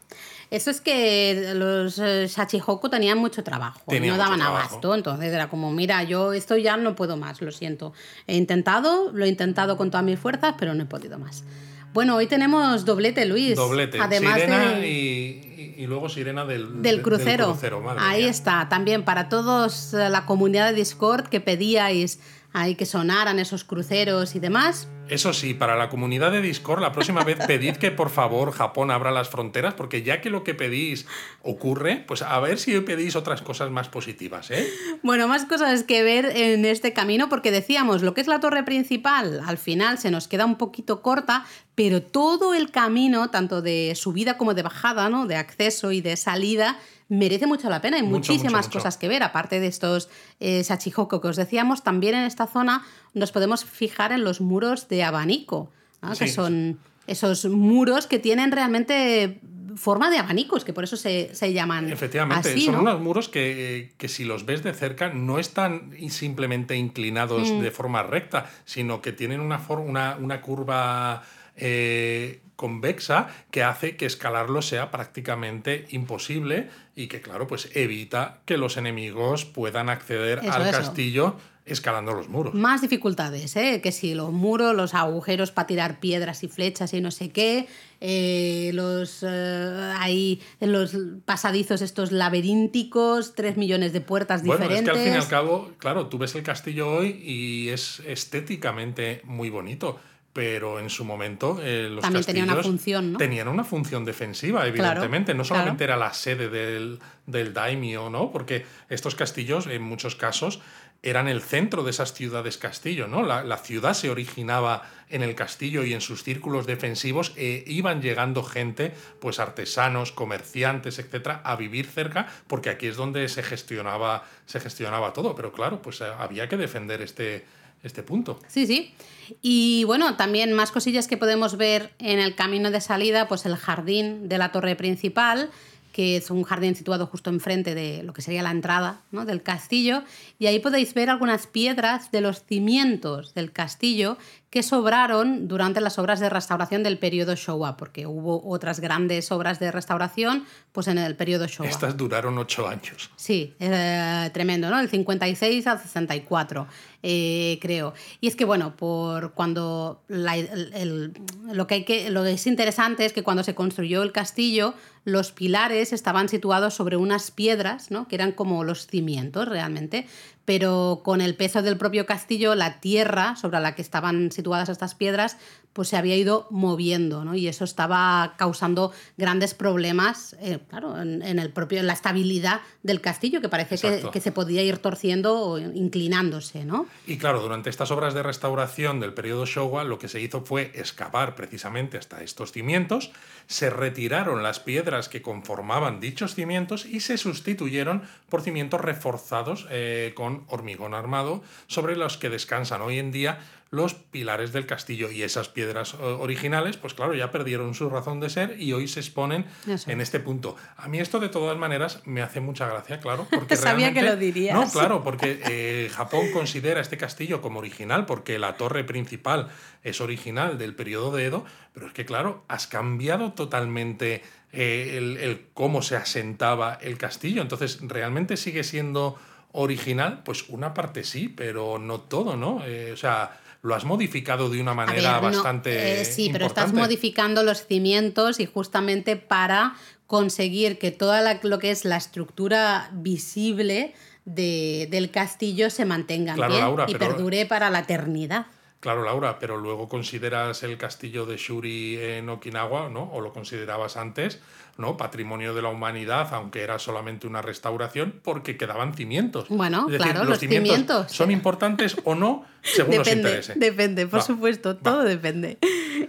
Speaker 2: Eso es que los eh, Shachihoku tenían mucho trabajo,
Speaker 1: Tenían
Speaker 2: no daban
Speaker 1: mucho trabajo.
Speaker 2: abasto, entonces era como, mira, yo esto ya no puedo más, lo siento. He intentado, lo he intentado con todas mis fuerzas, pero no he podido más. Bueno, hoy tenemos doblete, Luis.
Speaker 1: Doblete,
Speaker 2: Además
Speaker 1: sirena
Speaker 2: de-
Speaker 1: y, luego sirena del,
Speaker 2: del
Speaker 1: de-
Speaker 2: crucero. Ahí
Speaker 1: mía.
Speaker 2: está, también para todos eh, la comunidad de Discord que pedíais ahí que sonaran esos cruceros y demás.
Speaker 1: Eso sí, para la comunidad de Discord, la próxima vez pedid que por favor Japón abra las fronteras, porque ya que lo que pedís ocurre, pues a ver si pedís otras cosas más positivas, ¿eh?
Speaker 2: Bueno, más cosas que ver en este camino, porque decíamos, lo que es la torre principal, al final se nos queda un poquito corta, pero todo el camino, tanto de subida como de bajada, ¿no? De acceso y de salida, merece mucho la pena. Hay
Speaker 1: Mucho,
Speaker 2: muchísimas
Speaker 1: mucho, mucho.
Speaker 2: cosas que ver, aparte de estos eh, que os decíamos, también en esta zona nos podemos fijar en los muros de abanico, ¿no? que son esos muros que tienen realmente forma de abanicos, que por eso se, se llaman
Speaker 1: Efectivamente,
Speaker 2: así,
Speaker 1: son
Speaker 2: ¿no?
Speaker 1: unos muros que, que si los ves de cerca no están simplemente inclinados
Speaker 2: Mm.
Speaker 1: de forma recta, sino que tienen una, una, una curva eh, convexa que hace que escalarlo sea prácticamente imposible y que, claro, pues evita que los enemigos puedan acceder
Speaker 2: Eso,
Speaker 1: al
Speaker 2: eso.
Speaker 1: castillo escalando los muros.
Speaker 2: Más dificultades, ¿eh? que si los muros, los agujeros para tirar piedras y flechas y no sé qué, eh, los eh, ahí en los pasadizos estos laberínticos, tres millones de puertas
Speaker 1: Bueno,
Speaker 2: diferentes.
Speaker 1: es que al fin y al cabo, claro, tú ves el castillo hoy y es estéticamente muy bonito, pero en su momento eh, los
Speaker 2: También tenía una
Speaker 1: castillos
Speaker 2: función, ¿no?
Speaker 1: tenían una función defensiva, evidentemente. no
Speaker 2: claro.
Speaker 1: solamente era la sede del, del daimyo, ¿no? Porque estos castillos, en muchos casos, eran el centro de esas ciudades castillo, ¿no? La, la ciudad se originaba en el castillo y en sus círculos defensivos e iban llegando gente, pues artesanos, comerciantes, etcétera, a vivir cerca, porque aquí es donde se gestionaba, se gestionaba todo. Pero claro, pues eh, había que defender este, este punto.
Speaker 2: Sí, sí. Y bueno, también más cosillas que podemos ver en el camino de salida, pues el jardín de la torre principal, que es un jardín situado justo enfrente de lo que sería la entrada ¿no? del castillo. Y ahí podéis ver algunas piedras de los cimientos del castillo que sobraron durante las obras de restauración del periodo Showa, porque hubo otras grandes obras de restauración pues en el periodo Showa.
Speaker 1: Estas duraron ocho años.
Speaker 2: Sí, eh, tremendo, ¿no? El 56 al 64, eh, creo. Y es que, bueno, por cuando la- el- el- lo, que hay que, lo que es interesante es que cuando se construyó el castillo, los pilares estaban situados sobre unas piedras, ¿no? Que eran como los cimientos realmente, pero con el peso del propio castillo, la tierra sobre la que estaban situadas estas piedras, pues se había ido moviendo, ¿no? Y eso estaba causando grandes problemas, eh, claro, en, en el propio, en la estabilidad del castillo, que parece que se podía ir torciendo o inclinándose, ¿no?
Speaker 1: Y claro, durante estas obras de restauración del periodo Showa, lo que se hizo fue excavar precisamente hasta estos cimientos, se retiraron las piedras que conformaban dichos cimientos y se sustituyeron por cimientos reforzados eh, con hormigón armado sobre los que descansan hoy en día los pilares del castillo y esas piedras originales, pues claro, ya perdieron su razón de ser y hoy se exponen en este punto. A mí esto de todas maneras me hace mucha gracia, claro, porque
Speaker 2: sabía que lo dirías.
Speaker 1: No, claro, porque eh, Japón considera este castillo como original porque la torre principal es original del periodo de Edo, pero es que claro, has cambiado totalmente eh, el, cómo se asentaba el castillo, entonces realmente sigue siendo original, pues una parte sí, pero no todo, ¿no? Eh, o sea, lo has modificado de una manera bastante.
Speaker 2: Eh, sí, pero estás modificando los cimientos y justamente para conseguir que toda lo que es la estructura visible del castillo se mantenga bien y perdure para la eternidad.
Speaker 1: Claro, Laura, pero luego consideras el castillo de Shuri en Okinawa, ¿no? O lo considerabas antes, ¿no? Patrimonio de la humanidad, aunque era solamente una restauración, porque quedaban cimientos.
Speaker 2: Bueno, claro, los, cimientos,
Speaker 1: son importantes o no, según
Speaker 2: depende,
Speaker 1: nos interese.
Speaker 2: Depende, por supuesto, todo depende.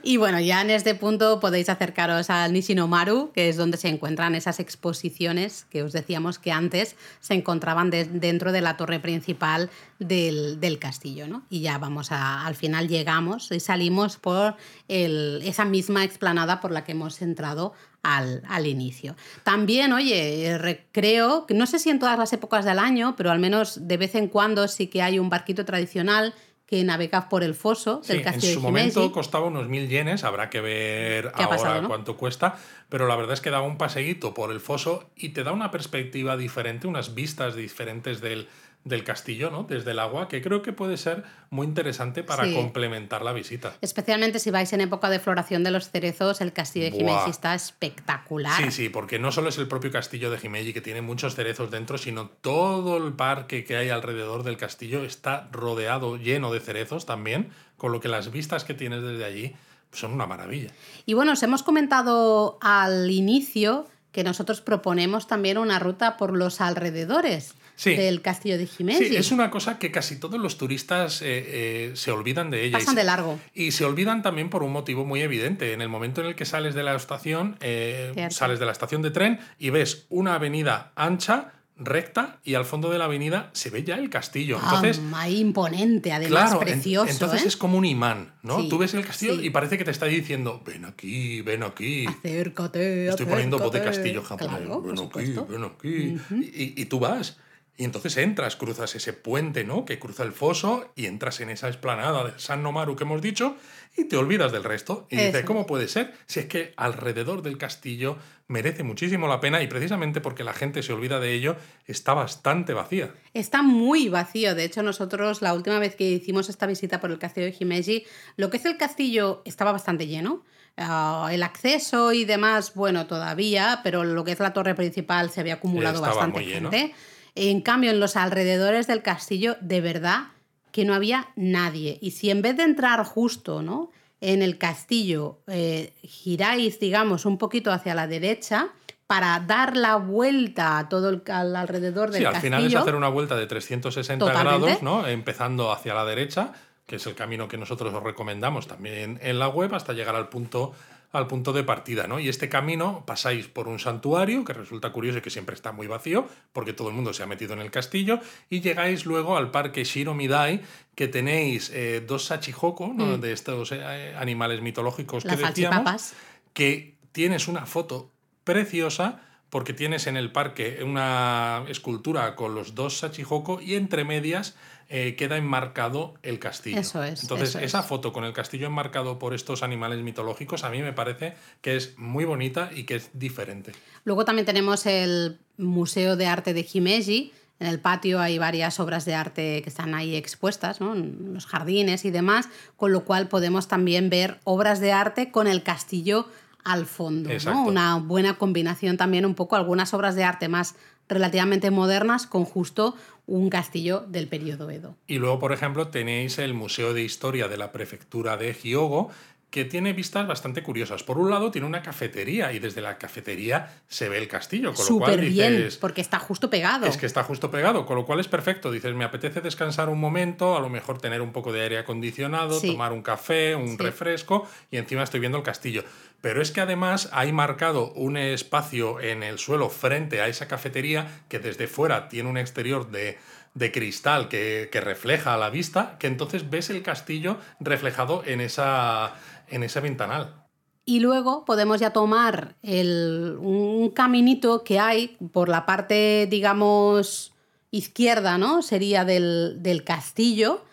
Speaker 2: Y bueno, ya en este punto podéis acercaros al Nishinomaru, que es donde se encuentran esas exposiciones que os decíamos que antes se encontraban dentro de la torre principal del, castillo, ¿no? Y ya vamos a, al final llegamos y salimos por esa misma explanada por la que hemos entrado al, al, inicio. También, oye, creo que no sé si en todas las épocas del año, pero al menos de vez en cuando sí que hay un barquito tradicional que navega por el foso del castillo
Speaker 1: En su momento costaba unos mil yenes, habrá que ver ahora cuánto cuesta, pero la verdad es que da un paseíto por el foso y te da una perspectiva diferente, unas vistas diferentes del, del castillo, ¿no? Desde el agua, que creo que puede ser muy interesante para complementar la visita.
Speaker 2: Especialmente si vais en época de floración de los cerezos, el castillo de Himeji está espectacular.
Speaker 1: Sí, sí, porque no solo es el propio castillo de Himeji que tiene muchos cerezos dentro, sino todo el parque que hay alrededor del castillo está rodeado, lleno de cerezos también, con lo que las vistas que tienes desde allí son una maravilla.
Speaker 2: Y bueno, os hemos comentado al inicio que nosotros proponemos también una ruta por los alrededores del castillo de Jiménez.
Speaker 1: Sí, es una cosa que casi todos los turistas eh, eh, se olvidan de ella.
Speaker 2: Pasan de largo.
Speaker 1: Y se olvidan también por un motivo muy evidente. En el momento en el que sales de la estación, eh, sales de la estación de tren y ves una avenida ancha recta y al fondo de la avenida se ve ya el castillo. Entonces,
Speaker 2: ah, imponente, además precioso.
Speaker 1: entonces es como un imán, ¿no? Tú ves el castillo y parece que te está diciendo, ven aquí, ven aquí.
Speaker 2: Acércate.
Speaker 1: Estoy poniendo voz de castillo japonés. ven, aquí, ven aquí, y, y tú vas. Y entonces entras, cruzas ese puente, ¿no? Que cruza el foso y entras en esa esplanada del San Nomaru que hemos dicho y te olvidas del resto. Y dices, ¿cómo puede ser? Si es que alrededor del castillo merece muchísimo la pena y precisamente porque la gente se olvida de ello, está bastante vacía.
Speaker 2: Está muy vacío. De hecho, nosotros la última vez que hicimos esta visita por el castillo de Himeji, lo que es el castillo estaba bastante lleno. Ah, el acceso y demás, bueno, todavía, pero lo que es la torre principal se había acumulado bastante gente. En cambio, en los alrededores del castillo, de verdad que no había nadie. Y si en vez de entrar justo ¿no? en el castillo, eh, giráis, digamos, un poquito hacia la derecha, para dar la vuelta a todo el alrededor del castillo. Sí, al
Speaker 1: final es hacer una vuelta de 360 grados, ¿no? Empezando hacia la derecha, que es el camino que nosotros os recomendamos también en la web, hasta llegar al punto al punto de partida, ¿no? Y este camino pasáis por un santuario, que resulta curioso y que siempre está muy vacío, porque todo el mundo se ha metido en el castillo, y llegáis luego al parque Shiromidai, que tenéis eh, dos sachihoko, mm. de estos eh, animales mitológicos que decíamos, que tienes una foto preciosa porque tienes en el parque una escultura con los dos Sachihoko y entre medias eh, queda enmarcado el castillo.
Speaker 2: Eso es.
Speaker 1: Entonces, esa foto con el castillo enmarcado por estos animales mitológicos a mí me parece que es muy bonita y que es diferente.
Speaker 2: Luego también tenemos el Museo de Arte de Himeji. En el patio hay varias obras de arte que están ahí expuestas, ¿no? en los jardines y demás, con lo cual podemos también ver obras de arte con el castillo al fondo. ¿no? Una buena combinación también, un poco algunas obras de arte más relativamente modernas con justo un castillo del periodo Edo.
Speaker 1: Y luego, por ejemplo, tenéis el Museo de Historia de la Prefectura de Hyogo, que tiene vistas bastante curiosas. Por un lado, tiene una cafetería y desde la cafetería se ve el castillo. Con lo cual
Speaker 2: bien, porque está justo pegado.
Speaker 1: Es que está justo pegado, con lo cual es perfecto. Dices, me apetece descansar un momento, a lo mejor tener un poco de aire acondicionado, tomar un café, un refresco y encima estoy viendo el castillo. Pero es que además hay marcado un espacio en el suelo frente a esa cafetería que desde fuera tiene un exterior de de cristal que, que refleja a la vista, que entonces ves el castillo reflejado en esa, en ese ventanal.
Speaker 2: Y luego podemos ya tomar el, un caminito que hay por la parte, digamos, izquierda, ¿no? Sería del, del castillo.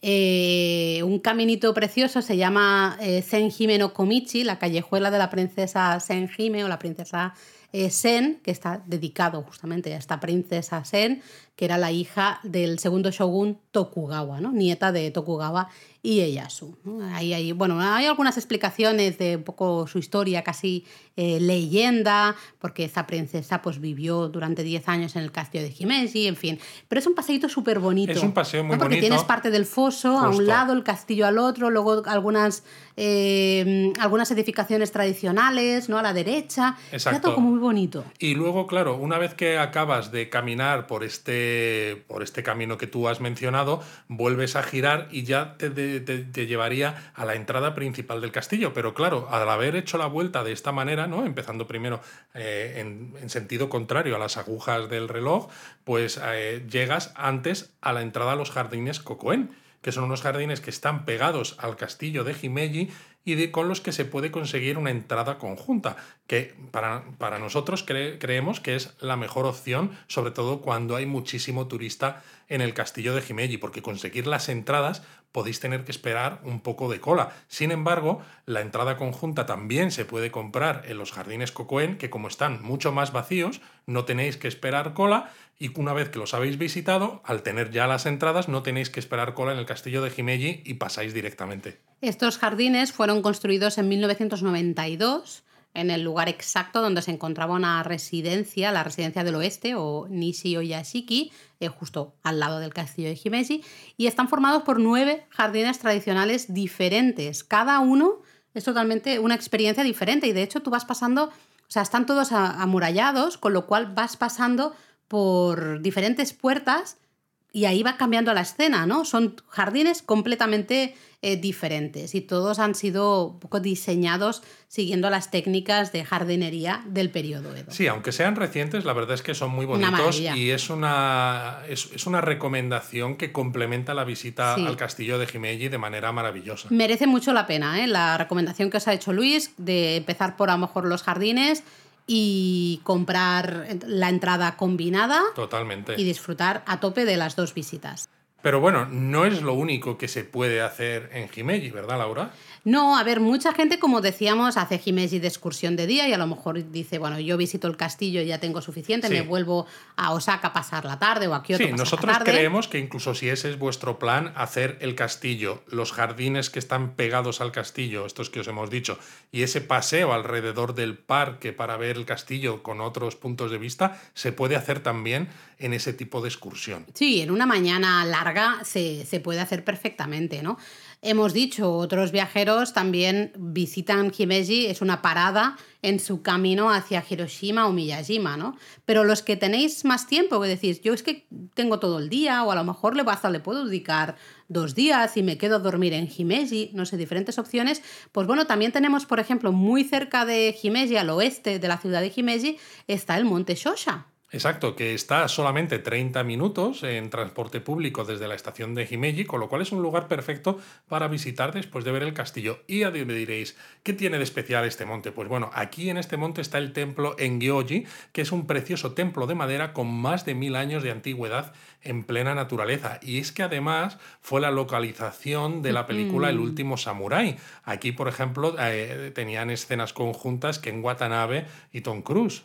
Speaker 2: Eh, un caminito precioso se llama eh, Senjime no Komichi, la callejuela de la princesa Senjime o la princesa eh, Sen, que está dedicado justamente a esta princesa Sen, que era la hija del segundo shogun Tokugawa, ¿no? nieta de Tokugawa y Ieyasu. Ahí, ahí, bueno, hay algunas explicaciones de un poco su historia, casi eh, leyenda, porque esa princesa pues vivió durante 10 años en el castillo de Himeji, en fin. Pero es un paseíto súper bonito.
Speaker 1: Es un paseo muy
Speaker 2: Porque
Speaker 1: bonito.
Speaker 2: tienes parte del foso a un lado, el castillo al otro, luego algunas, eh, algunas edificaciones tradicionales, ¿no? A la derecha. Era
Speaker 1: Exacto.
Speaker 2: todo como muy bonito.
Speaker 1: Y luego, claro, una vez que acabas de caminar por este, por este camino que tú has mencionado, vuelves a girar y ya te, llevaría a la entrada principal del castillo. Pero claro, al haber hecho la vuelta de esta manera, ¿no? empezando primero eh, en, en sentido contrario a las agujas del reloj, pues eh, llegas antes a la entrada a los jardines Cocoen que son unos jardines que están pegados al castillo de Himeji y de, con los que se puede conseguir una entrada conjunta, que para, para nosotros cre- creemos que es la mejor opción, sobre todo cuando hay muchísimo turista en el castillo de Himeji, porque conseguir las entradas podéis tener que esperar un poco de cola. Sin embargo, la entrada conjunta también se puede comprar en los jardines Cocoen, que como están mucho más vacíos, no tenéis que esperar cola y una vez que los habéis visitado, al tener ya las entradas, no tenéis que esperar cola en el castillo de Himeji y pasáis directamente.
Speaker 2: Estos jardines fueron construidos en 1992 en el lugar exacto donde se encontraba una residencia, la residencia del oeste o Nishi Oyashiki, eh, justo al lado del castillo de Himeji, y están formados por nueve jardines tradicionales diferentes. Cada uno es totalmente una experiencia diferente y de hecho tú vas pasando, o sea, están todos amurallados, con lo cual vas pasando por diferentes puertas y ahí va cambiando la escena, ¿no? Son jardines completamente eh, diferentes y todos han sido un poco diseñados siguiendo las técnicas de jardinería del periodo Edo.
Speaker 1: Sí, aunque sean recientes, la verdad es que son muy bonitos y es una, es, es una recomendación que complementa la visita
Speaker 2: Sí.
Speaker 1: al castillo de Himeji de manera maravillosa.
Speaker 2: Merece mucho la pena, ¿eh? La recomendación que os ha hecho Luis de empezar por a lo mejor los jardines y comprar la entrada combinada
Speaker 1: Totalmente.
Speaker 2: y disfrutar a tope de las dos visitas.
Speaker 1: Pero bueno, no es lo único que se puede hacer en Himeji, ¿verdad, Laura?
Speaker 2: No, a ver, mucha gente, como decíamos, hace Himeji de excursión de día y a lo mejor dice, bueno, yo visito el castillo y ya tengo suficiente,
Speaker 1: Sí.
Speaker 2: me vuelvo a Osaka a pasar la tarde o a Kioto
Speaker 1: Sí,
Speaker 2: pasar
Speaker 1: nosotros
Speaker 2: la tarde.
Speaker 1: creemos que incluso si ese es vuestro plan, hacer el castillo, los jardines que están pegados al castillo, estos que os hemos dicho, y ese paseo alrededor del parque para ver el castillo con otros puntos de vista, se puede hacer también en ese tipo de excursión.
Speaker 2: Sí, en una mañana larga se, se puede hacer perfectamente, ¿no? Hemos dicho, otros viajeros también visitan Himeji, es una parada en su camino hacia Hiroshima o Miyajima, ¿no? Pero los que tenéis más tiempo, que decís, yo es que tengo todo el día, o a lo mejor le, le puedo dedicar dos días y me quedo a dormir en Himeji, no sé, diferentes opciones. Pues bueno, también tenemos, por ejemplo, muy cerca de Himeji, al oeste de la ciudad de Himeji, está el monte Shosha.
Speaker 1: Exacto, que está solamente 30 minutos en transporte público desde la estación de Himeji, con lo cual es un lugar perfecto para visitar después de ver el castillo. Y a- me diréis, ¿qué tiene de especial este monte? Pues bueno, aquí en este monte está el templo Engyoji, que es un precioso templo de madera con más de mil años de antigüedad en plena naturaleza. Y es que además fue la localización de la película El último samurái. Aquí, por ejemplo, eh, tenían escenas conjuntas que en Watanabe y Tom Cruise.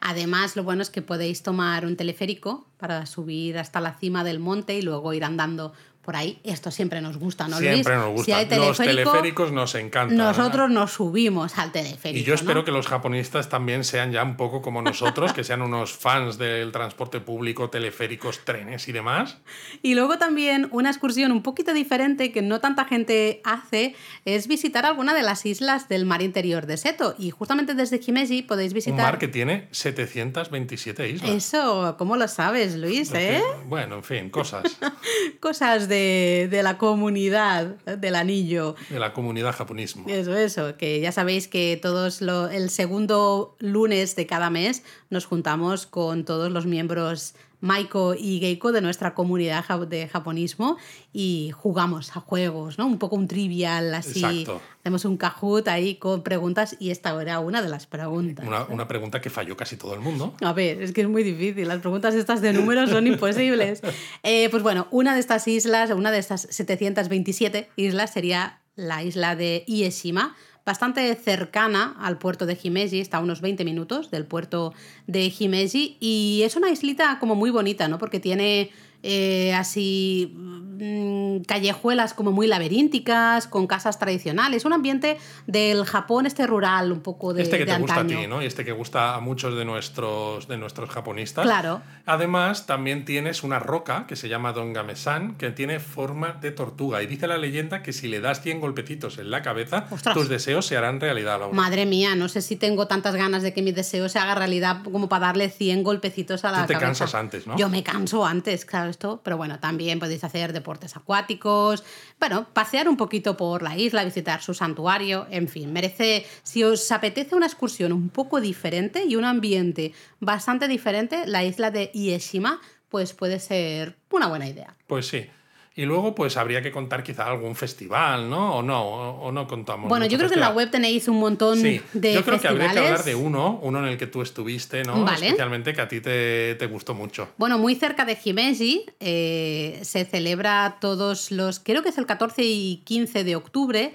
Speaker 2: Además, lo bueno es que podéis tomar un teleférico para subir hasta la cima del monte y luego ir andando por ahí. Esto siempre nos gusta, ¿no, Luis?
Speaker 1: Siempre nos gusta.
Speaker 2: Si hay
Speaker 1: Los
Speaker 2: teleférico,
Speaker 1: teleféricos nos encantan.
Speaker 2: nosotros nos subimos al teleférico.
Speaker 1: Y yo espero
Speaker 2: ¿no?
Speaker 1: que los japonistas también sean ya un poco como nosotros, que sean unos fans del transporte público, teleféricos, trenes y demás.
Speaker 2: Y luego también una excursión un poquito diferente que no tanta gente hace es visitar alguna de las islas del mar interior de Seto. Y justamente desde Himeji podéis
Speaker 1: Un
Speaker 2: visitar...
Speaker 1: mar que tiene 727 islas.
Speaker 2: Eso, ¿cómo lo sabes, Luis? ¿eh?
Speaker 1: Bueno, en fin, cosas
Speaker 2: Cosas de, de la comunidad del anillo.
Speaker 1: de la comunidad japonismo.
Speaker 2: Eso, eso, que ya sabéis que todos lo- el segundo lunes de cada mes nos juntamos con todos los miembros Maiko y Geiko de nuestra comunidad de japonismo y jugamos a juegos, ¿no? Un poco un trivial así. Exacto. Tenemos un Kahoot ahí con preguntas y esta era una de las preguntas.
Speaker 1: Una, una, pregunta que falló casi todo el mundo.
Speaker 2: A ver, es que es muy difícil. Las preguntas estas de números son imposibles. Eh, pues bueno, una de estas islas, una de estas 727 islas sería la isla de Ieshima, bastante cercana al puerto de Himeji, está a unos 20 minutos del puerto de Himeji y es una islita como muy bonita, ¿no? Porque tiene eh, así mm, callejuelas como muy laberínticas, con casas tradicionales, un ambiente del Japón este rural, un poco de
Speaker 1: Este que
Speaker 2: te
Speaker 1: gusta a ti, ¿no? Y este que gusta a muchos de nuestros, de nuestros japonistas.
Speaker 2: Claro.
Speaker 1: Además, también tienes una roca que se llama Dongame-san, que tiene forma de tortuga. Y dice la leyenda que si le das 100 golpecitos en la cabeza, tus deseos se harán realidad. Laura.
Speaker 2: Madre mía, no sé si tengo tantas ganas de que mi deseo se haga realidad como para darle 100 golpecitos a la
Speaker 1: Tú te
Speaker 2: cabeza.
Speaker 1: cansas antes, ¿no?
Speaker 2: Yo me canso antes, claro esto, pero bueno, también podéis hacer deportes acuáticos, bueno, pasear un poquito por la isla, visitar su santuario, en fin, merece, si os apetece una excursión un poco diferente y un ambiente bastante diferente, la isla de Ieshima, pues puede ser una buena idea.
Speaker 1: Pues sí. Y luego, pues habría que contar quizá algún festival, ¿no? O no, o, no contamos.
Speaker 2: Bueno, yo creo que en la web tenéis un montón
Speaker 1: sí,
Speaker 2: de
Speaker 1: Yo creo que habría que hablar de uno, uno en el que tú estuviste, ¿no?
Speaker 2: Vale.
Speaker 1: Especialmente que a ti te, te gustó mucho.
Speaker 2: Bueno, muy cerca de Himeji eh, se celebra todos los, creo que es el 14 y 15 de octubre,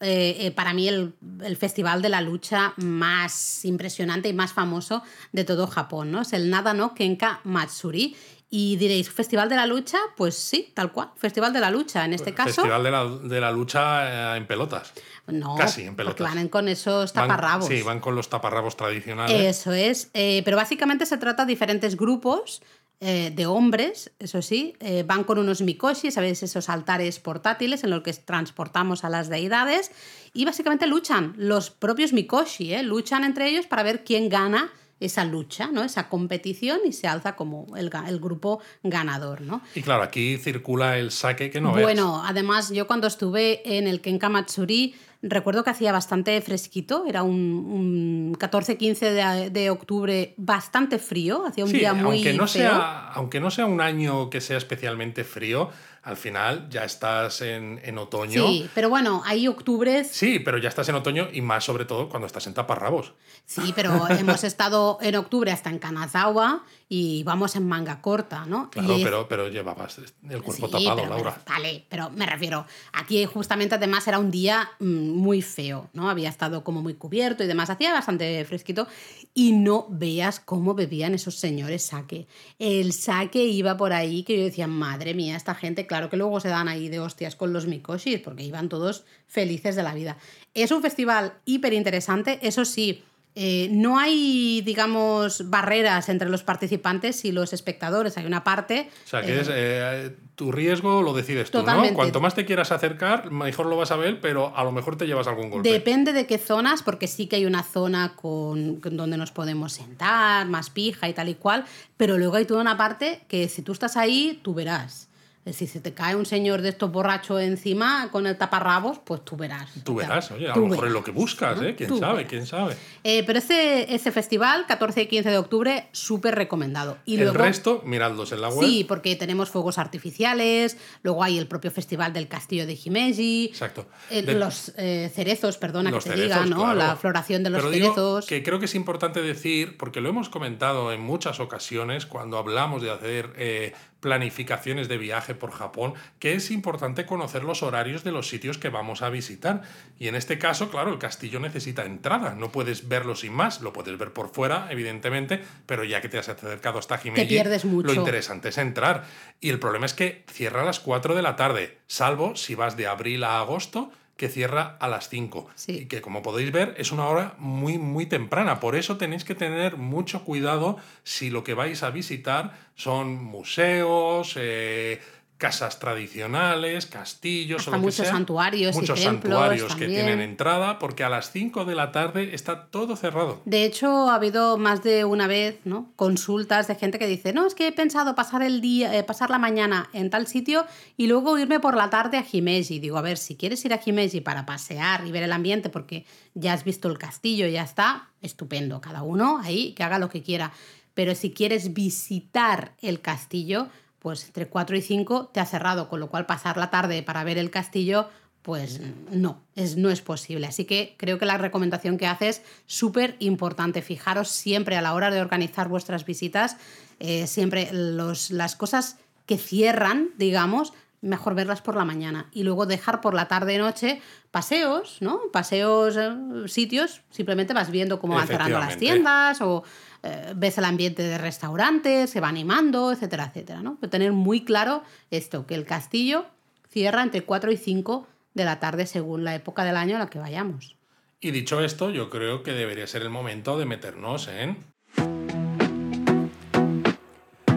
Speaker 2: eh, eh, para mí el, el festival de la lucha más impresionante y más famoso de todo Japón, ¿no? Es el Nada no Kenka Matsuri. Y diréis, ¿Festival de la Lucha? Pues sí, tal cual, Festival de la Lucha. En este caso,
Speaker 1: Festival de la, de la lucha eh, en pelotas.
Speaker 2: no,
Speaker 1: casi en pelotas.
Speaker 2: van con esos
Speaker 1: Van-
Speaker 2: taparrabos.
Speaker 1: sí, van con los taparrabos tradicionales.
Speaker 2: Eso es, eh, pero básicamente se trata de diferentes grupos eh, de hombres, eso sí, eh, van con unos mikoshi, ¿sabéis? Esos altares portátiles en los que transportamos a las deidades y básicamente luchan, los propios mikoshi, ¿eh? luchan entre ellos para ver quién gana esa lucha, ¿no? esa competición y se alza como el, grupo ganador. ¿no?
Speaker 1: Y claro, aquí circula el saque que no veas.
Speaker 2: Bueno, además yo cuando estuve en el Kenka Matsuri recuerdo que hacía bastante fresquito, era un, un 14-15 de, de octubre bastante frío, hacía un
Speaker 1: Sí,
Speaker 2: día muy
Speaker 1: aunque no,
Speaker 2: feo.
Speaker 1: sea, aunque no sea un año que sea especialmente frío, al final ya estás en, en otoño.
Speaker 2: Sí, pero bueno, hay octubres
Speaker 1: Sí, pero ya estás en otoño y más sobre todo cuando estás en taparrabos.
Speaker 2: Sí, pero hemos estado en octubre hasta en Kanazawa y vamos en manga corta, ¿no?
Speaker 1: Claro,
Speaker 2: es-
Speaker 1: pero, pero llevabas el cuerpo
Speaker 2: Sí,
Speaker 1: tapado,
Speaker 2: pero
Speaker 1: Laura.
Speaker 2: vale, pero me refiero, aquí justamente además era un día mm, muy feo, ¿no? Había estado como muy cubierto y demás, hacía bastante fresquito y no veas cómo bebían esos señores sake. El sake iba por ahí que yo decía, madre mía, esta gente, claro que luego se dan ahí de hostias con los mikoshis porque iban todos felices de la vida. Es un festival hiper interesante, eso sí. Eh, no hay, digamos, barreras entre los participantes y los espectadores. Hay una parte
Speaker 1: O sea, que
Speaker 2: eh,
Speaker 1: es, eh, tu riesgo lo decides tú,
Speaker 2: Totalmente.
Speaker 1: ¿no? Cuanto más te quieras acercar, mejor lo vas a ver, pero a lo mejor te llevas algún golpe.
Speaker 2: Depende de qué zonas, porque sí que hay una zona con, con donde nos podemos sentar, más pija y tal y cual, pero luego hay toda una parte que si tú estás ahí, tú verás. Es decir, si te cae un señor de estos borrachos encima con el taparrabos, pues tú verás.
Speaker 1: Tú verás, oye, a lo mejor es lo que buscas. ¿eh? ¿Quién
Speaker 2: Tú
Speaker 1: sabe?
Speaker 2: verás.
Speaker 1: ¿Quién sabe?
Speaker 2: Eh, pero ese, ese festival, 14 y 15 de octubre, súper recomendado. Y
Speaker 1: el
Speaker 2: luego,
Speaker 1: resto, miradlos en la web.
Speaker 2: Sí, porque tenemos fuegos artificiales, luego hay el propio festival del castillo de Himeji,
Speaker 1: Exacto.
Speaker 2: eh,
Speaker 1: De-
Speaker 2: los eh, cerezos, perdona
Speaker 1: los
Speaker 2: que te
Speaker 1: cerezos,
Speaker 2: diga, ¿no?
Speaker 1: claro.
Speaker 2: La floración de los
Speaker 1: Pero digo
Speaker 2: cerezos.
Speaker 1: que creo que es importante decir, porque lo hemos comentado en muchas ocasiones cuando hablamos de hacer eh, planificaciones de viaje por Japón, que es importante conocer los horarios de los sitios que vamos a visitar. Y en este caso, claro, el castillo necesita entrada, no puedes verlo sin más, lo puedes ver por fuera, evidentemente, pero ya que te has acercado hasta Himeji,
Speaker 2: pierdes mucho.
Speaker 1: lo interesante es entrar. Y el problema es que cierra a las 4 de la tarde, salvo si vas de abril a agosto, que cierra a las 5.
Speaker 2: Sí.
Speaker 1: Y que como podéis ver es una hora muy, muy temprana. Por eso tenéis que tener mucho cuidado si lo que vais a visitar son museos, eh, casas tradicionales, castillos
Speaker 2: Hasta
Speaker 1: o lo que
Speaker 2: muchos
Speaker 1: sea.
Speaker 2: santuarios
Speaker 1: Muchos santuarios que tienen entrada porque a las 5 de la tarde está todo cerrado.
Speaker 2: De hecho, ha habido más de una vez ¿no? consultas de gente que dice, no, es que he pensado pasar el día, eh, pasar la mañana en tal sitio y luego irme por la tarde a Himeji. Digo, a ver, si quieres ir a Himeji para pasear y ver el ambiente porque ya has visto el castillo y ya está, estupendo. Cada uno ahí que haga lo que quiera. pero si quieres visitar el castillo, pues entre 4 y 5 te ha cerrado, con lo cual pasar la tarde para ver el castillo, pues no, es, no es posible. Así que creo que la recomendación que haces es súper importante. Fijaros siempre a la hora de organizar vuestras visitas, eh, siempre los, las cosas que cierran, digamos, mejor verlas por la mañana y luego dejar por la tarde noche paseos, ¿no? Paseos, eh, sitios, simplemente vas viendo cómo van cerrando las tiendas o eh, ves el ambiente de restaurantes, se va animando, etcétera, etcétera, ¿no? Pero tener muy claro esto, que el castillo cierra entre 4 y 5 de la tarde según la época del año a la que vayamos.
Speaker 1: Y dicho esto, yo creo que debería ser el momento de meternos en...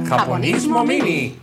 Speaker 1: Japonismo Mini.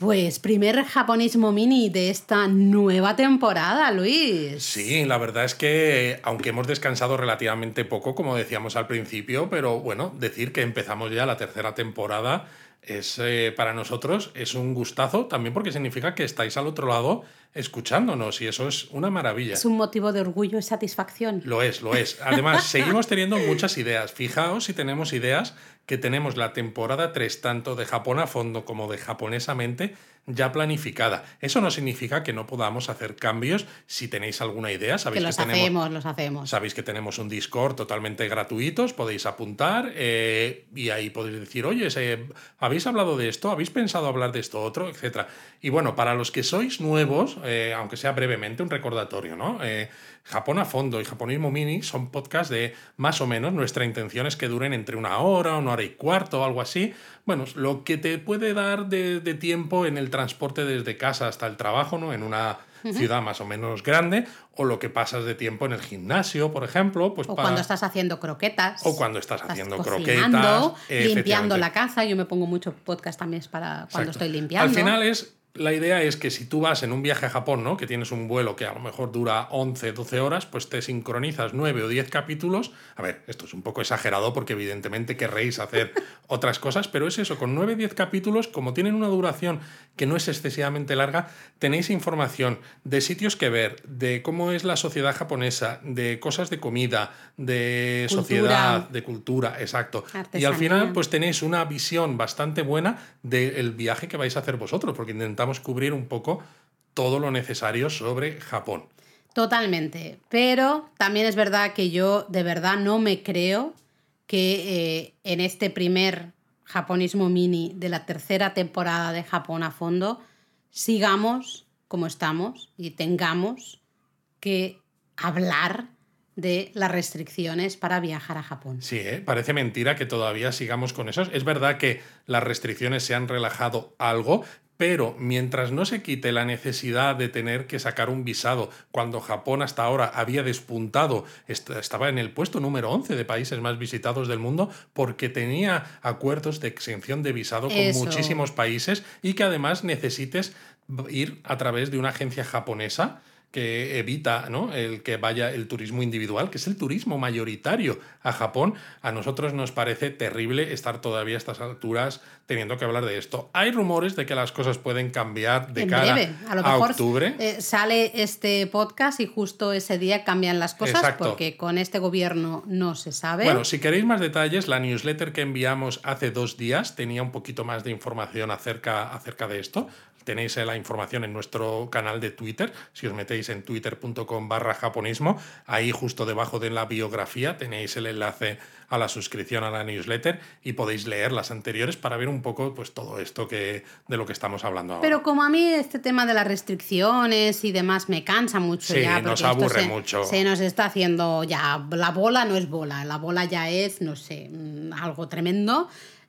Speaker 2: Pues primer japonismo mini de esta nueva temporada, Luis.
Speaker 1: Sí, la verdad es que aunque hemos descansado relativamente poco, como decíamos al principio, pero bueno, decir que empezamos ya la tercera temporada es eh, para nosotros es un gustazo también porque significa que estáis al otro lado escuchándonos y eso es una maravilla.
Speaker 2: Es un motivo de orgullo y satisfacción.
Speaker 1: Lo es, lo es. Además, seguimos teniendo muchas ideas. Fijaos si tenemos ideas que tenemos la temporada 3 tanto de Japón a fondo como de japonesamente ya planificada. Eso no significa que no podamos hacer cambios si tenéis alguna idea.
Speaker 2: Sabéis que los hacemos, los hacemos.
Speaker 1: Sabéis que tenemos un Discord totalmente gratuito, os podéis apuntar eh, y ahí podéis decir, oye, ¿habéis hablado de esto? ¿Habéis pensado hablar de esto otro? Etcétera. Y bueno, para los que sois nuevos, eh, aunque sea brevemente, un recordatorio, ¿no? Eh, Japón a fondo y Japonismo Mini son podcasts de más o menos, nuestra intención es que duren entre una hora, una hora y cuarto o algo así. Bueno, lo que te puede dar de, tiempo en el transporte desde casa hasta el trabajo, ¿no? En una ciudad más o menos grande, o lo que pasas de tiempo en el gimnasio, por ejemplo. Pues
Speaker 2: o cuando estás haciendo croquetas.
Speaker 1: O cuando estás, haciendo croquetas.
Speaker 2: Limpiando la casa. Yo me pongo mucho podcast también para cuando estoy limpiando.
Speaker 1: Al final es la idea es que si tú vas en un viaje a Japón, ¿no? que tienes un vuelo que a lo mejor dura 11, 12 horas, pues te sincronizas 9 o 10 capítulos. A ver, esto es un poco exagerado porque evidentemente querréis hacer otras cosas, pero es eso, con 9 o 10 capítulos, como tienen una duración que no es excesivamente larga, tenéis información de sitios que ver, de cómo es la sociedad japonesa, de cosas de comida, de sociedad, de cultura, exacto. Y al final, pues tenéis una visión bastante buena del viaje que vais a hacer vosotros, porque intentamos cubrir un poco todo lo necesario sobre Japón.
Speaker 2: Totalmente, pero también es verdad que yo de verdad no me creo que eh, en este primer japonismo mini de la tercera temporada de Japón a fondo sigamos como estamos y tengamos que hablar de las restricciones para viajar a Japón.
Speaker 1: Sí, ¿eh? parece mentira que todavía sigamos con eso. Es verdad que las restricciones se han relajado algo, pero mientras no se quite la necesidad de tener que sacar un visado, cuando Japón hasta ahora había despuntado, estaba en el puesto número 11 de países más visitados del mundo, porque tenía acuerdos de exención de visado con muchísimos países y que además necesites ir a través de una agencia japonesa que evita ¿no? el que vaya el turismo individual, que es el turismo mayoritario a Japón, a nosotros nos parece terrible estar todavía a estas alturas teniendo que hablar de esto. Hay rumores de que las cosas pueden cambiar de cara a, lo mejor, octubre.
Speaker 2: Eh, sale este podcast y justo ese día cambian las cosas porque con este gobierno no se sabe.
Speaker 1: Bueno, si queréis más detalles, la newsletter que enviamos hace dos días tenía un poquito más de información acerca, acerca de esto tenéis la información en nuestro canal de Twitter. Si os metéis en twitter.com barra japonismo, ahí justo debajo de la biografía tenéis el enlace a la suscripción a la newsletter y podéis leer las anteriores para ver un poco pues, todo esto que, de lo que estamos hablando ahora.
Speaker 2: Pero como a mí este tema de las restricciones y demás me cansa mucho
Speaker 1: sí,
Speaker 2: ya.
Speaker 1: nos aburre mucho.
Speaker 2: Se nos está haciendo ya. La bola no es bola, la bola ya es, no sé, mm, algo tremendo.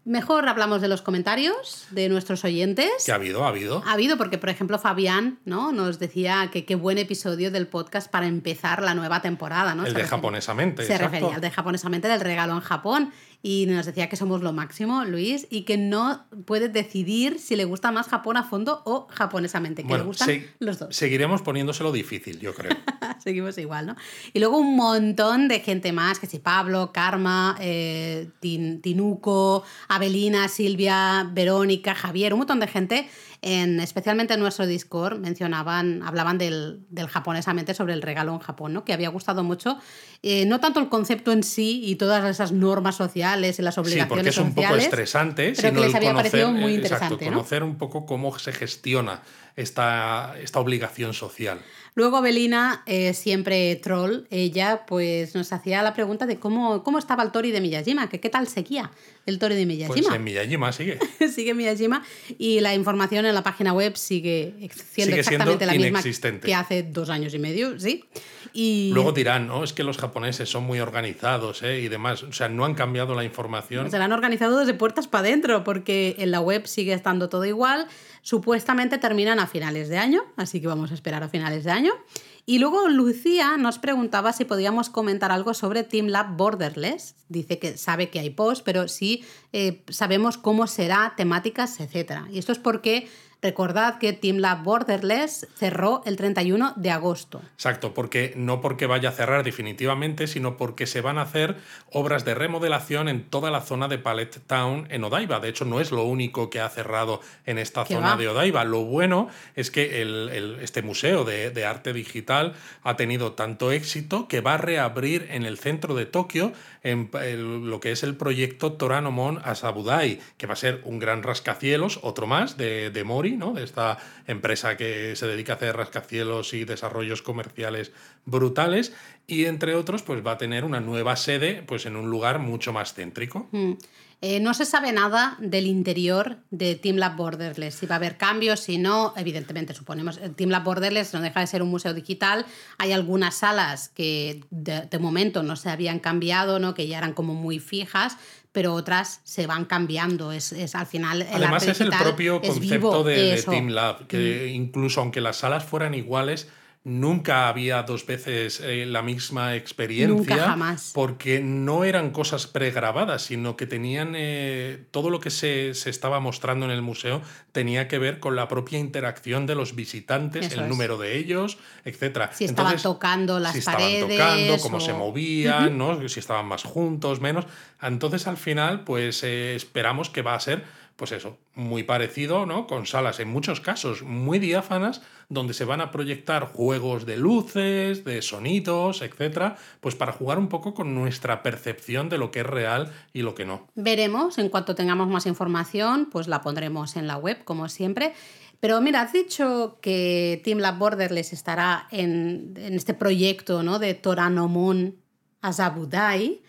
Speaker 2: Mejor hablamos de los comentarios de nuestros oyentes.
Speaker 1: Que ha habido, ha habido.
Speaker 2: Ha habido, porque por ejemplo Fabián ¿no? nos decía que qué buen episodio del podcast para empezar la nueva temporada. ¿no?
Speaker 1: El de japonesamente.
Speaker 2: Se refería al de japonesamente del regalo en Japón y nos decía que somos lo máximo, Luis, y que no puede decidir si le gusta más Japón a fondo o japonesamente, que le gustan los dos.
Speaker 1: Seguiremos poniéndoselo difícil, yo creo.
Speaker 2: Seguimos igual, ¿no? Y luego un montón de gente más, que si Pablo, Karma, eh, Tinuco, Abelina, Silvia, Verónica, Javier, un montón de gente, en, especialmente en nuestro Discord, mencionaban, hablaban del, del japonesamente sobre el regalo en Japón, ¿no? que había gustado mucho. Eh, no tanto el concepto en sí y todas esas normas sociales y las obligaciones
Speaker 1: Sí, porque es un poco estresante,
Speaker 2: pero
Speaker 1: sino
Speaker 2: que les
Speaker 1: el
Speaker 2: había
Speaker 1: conocer,
Speaker 2: parecido muy
Speaker 1: eh,
Speaker 2: interesante.
Speaker 1: exacto,
Speaker 2: ¿no?
Speaker 1: conocer un poco cómo se gestiona esta, esta obligación social.
Speaker 2: Luego Belina, eh, siempre troll, ella pues nos hacía la pregunta de cómo, cómo estaba el Tori de Miyajima, que qué tal seguía el Tori de
Speaker 1: Pues
Speaker 2: Miyajima.
Speaker 1: en Miyajima sigue.
Speaker 2: sigue Miyajima y la información en la página web sigue siendo
Speaker 1: Sigue
Speaker 2: exactamente la misma que hace dos años y medio, ¿sí? Y
Speaker 1: Luego dirán, no, es que los japoneses son muy organizados ¿eh? y demás. O sea, no han cambiado la información.
Speaker 2: se la han organizado desde puertas para adentro porque en la web sigue estando todo igual. Supuestamente terminan a finales de año, así que vamos a esperar a finales de año. Y luego Lucía nos preguntaba si podíamos comentar algo sobre Team Lab Borderless. Dice que sabe que hay post, pero sí eh, sabemos cómo será, temáticas, etc. Y esto es porque recordad que Team Lab Borderless cerró el 31 de agosto.
Speaker 1: Exacto, porque no porque vaya a cerrar definitivamente, sino porque se van a hacer obras de remodelación en toda la zona de Palette Town en Odaiba. De hecho, no es lo único que ha cerrado en esta
Speaker 2: ¿Qué
Speaker 1: zona
Speaker 2: va?
Speaker 1: de Odaiba. Lo bueno es que el- el- este museo de, de arte digital ha tenido tanto éxito que va a reabrir en el centro de Tokio en el- lo que es el proyecto Toranomon Asabudai, que va a ser un gran rascacielos, otro más de, de Mori, ¿no? de esta empresa que se dedica a hacer rascacielos y desarrollos comerciales brutales. Y entre otros, pues va a tener una nueva sede pues, en un lugar mucho más céntrico.
Speaker 2: Mm. Eh, no se sabe nada del interior de Team Lab Borderless, si va a haber cambios, si no, evidentemente suponemos. eh, Team Lab Borderless no deja de ser un museo digital. Hay algunas salas que de, de momento no se habían cambiado, ¿no? que ya eran como muy fijas, pero otras se van cambiando. Es, es al final. El
Speaker 1: Además
Speaker 2: arte
Speaker 1: es el propio concepto de.
Speaker 2: Mm.
Speaker 1: Team Lab, que incluso aunque las salas fueran iguales, nunca había dos veces eh, la misma experiencia.
Speaker 2: Nunca, jamás.
Speaker 1: Porque no eran cosas pregrabadas, sino que tenían eh, todo lo que se, se estaba mostrando en el museo tenía que ver con la propia interacción de los visitantes,
Speaker 2: Eso
Speaker 1: el
Speaker 2: es.
Speaker 1: número de ellos, etcétera.
Speaker 2: Si estaban
Speaker 1: Entonces,
Speaker 2: tocando las
Speaker 1: si estaban
Speaker 2: paredes.
Speaker 1: tocando, cómo se movían, ¿no? si estaban más juntos, menos. Entonces, al final, pues eh, esperamos que va a ser, pues eso, muy parecido, ¿no? Con salas, en muchos casos, muy diáfanas, donde se van a proyectar juegos de luces, de sonidos, etcétera, pues para jugar un poco con nuestra percepción de lo que es real y lo que no.
Speaker 2: Veremos, en cuanto tengamos más información, pues la pondremos en la web, como siempre. Pero mira, has dicho que Team Lab Borderless estará en, en este proyecto ¿no? de Toranomon Azabudai.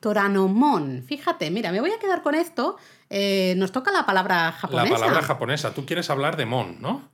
Speaker 2: Toranomon, fíjate, mira, me voy a quedar con esto. Eh, nos toca la palabra japonesa.
Speaker 1: La palabra japonesa. Tú quieres hablar de Mon, ¿no?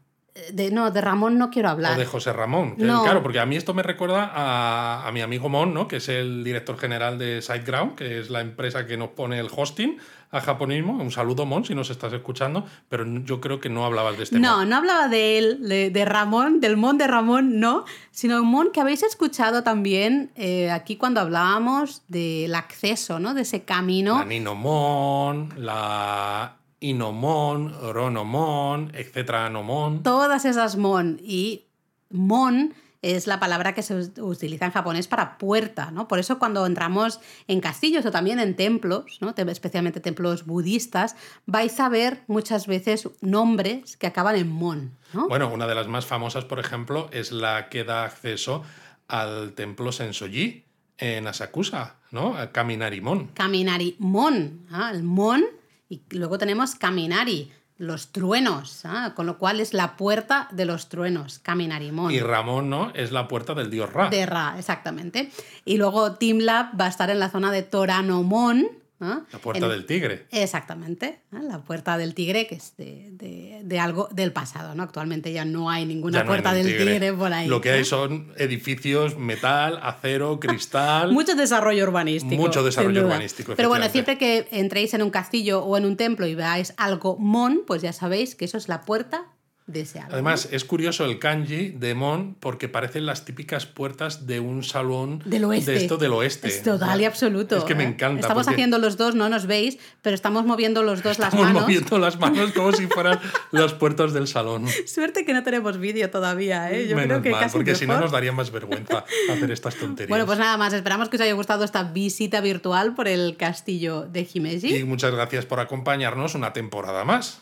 Speaker 2: De, no, de Ramón no quiero hablar.
Speaker 1: O de José Ramón. que-
Speaker 2: No.
Speaker 1: Claro, porque a mí esto me recuerda a, a mi amigo Mon, ¿no? que es el director general de SiteGround, que es la empresa que nos pone el hosting a japonismo. Un saludo, Mon, si nos estás escuchando, pero yo creo que no hablabas de este
Speaker 2: No,
Speaker 1: Mon.
Speaker 2: no hablaba de él, de, de Ramón, del Mon de Ramón, no, sino un Mon que habéis escuchado también eh, aquí cuando hablábamos del acceso, ¿no? De ese camino.
Speaker 1: La Ninomon, la Inomon, Ronomon, etcétera, Nomon.
Speaker 2: Todas esas Mon y Mon es la palabra que se utiliza en japonés para puerta, ¿no? Por eso cuando entramos en castillos o también en templos, ¿no? Te- especialmente templos budistas, vais a ver muchas veces nombres que acaban en Mon, ¿no?
Speaker 1: Bueno, una de las más famosas, por ejemplo, es la que da acceso al templo Sensoji en Asakusa, ¿no? Kaminarimon.
Speaker 2: Kaminari Mon, ¿ah? el Mon, y luego tenemos Kaminari, los truenos, ¿ah? con lo cual es la puerta de los truenos, Kaminari Mon.
Speaker 1: Y Ramón, ¿no? Es la puerta del dios Ra.
Speaker 2: De Ra, exactamente. Y luego Team Lab va a estar en la zona de Toranomon. ¿Ah?
Speaker 1: La puerta
Speaker 2: En-
Speaker 1: del tigre.
Speaker 2: Exactamente, ¿ah? la puerta del tigre, que es de, de- de algo del pasado, ¿no? Actualmente ya no hay ninguna
Speaker 1: no hay
Speaker 2: puerta del tigre. por ahí.
Speaker 1: Lo que
Speaker 2: ¿no?
Speaker 1: hay son edificios, metal, acero, cristal.
Speaker 2: Mucho desarrollo urbanístico.
Speaker 1: Mucho desarrollo urbanístico,
Speaker 2: Pero bueno, siempre que entréis en un castillo o en un templo y veáis algo mon, pues ya sabéis que eso es la puerta deseado.
Speaker 1: Además, es curioso el kanji de Mon porque parecen las típicas puertas de un salón
Speaker 2: del oeste.
Speaker 1: de esto del oeste.
Speaker 2: Es total y absoluto.
Speaker 1: Es que me encanta.
Speaker 2: Estamos
Speaker 1: porque
Speaker 2: haciendo los dos, no nos veis, pero estamos moviendo los dos las
Speaker 1: estamos
Speaker 2: manos.
Speaker 1: moviendo las manos como si fueran las puertas del salón.
Speaker 2: Suerte que no tenemos vídeo todavía, ¿eh? Yo
Speaker 1: Menos
Speaker 2: creo que
Speaker 1: mal,
Speaker 2: casi
Speaker 1: porque si no nos daría más vergüenza hacer estas tonterías.
Speaker 2: Bueno, pues nada más, esperamos que os haya gustado esta visita virtual por el castillo de Himeji.
Speaker 1: Y muchas gracias por acompañarnos una temporada más.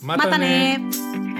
Speaker 2: ¡Mátane!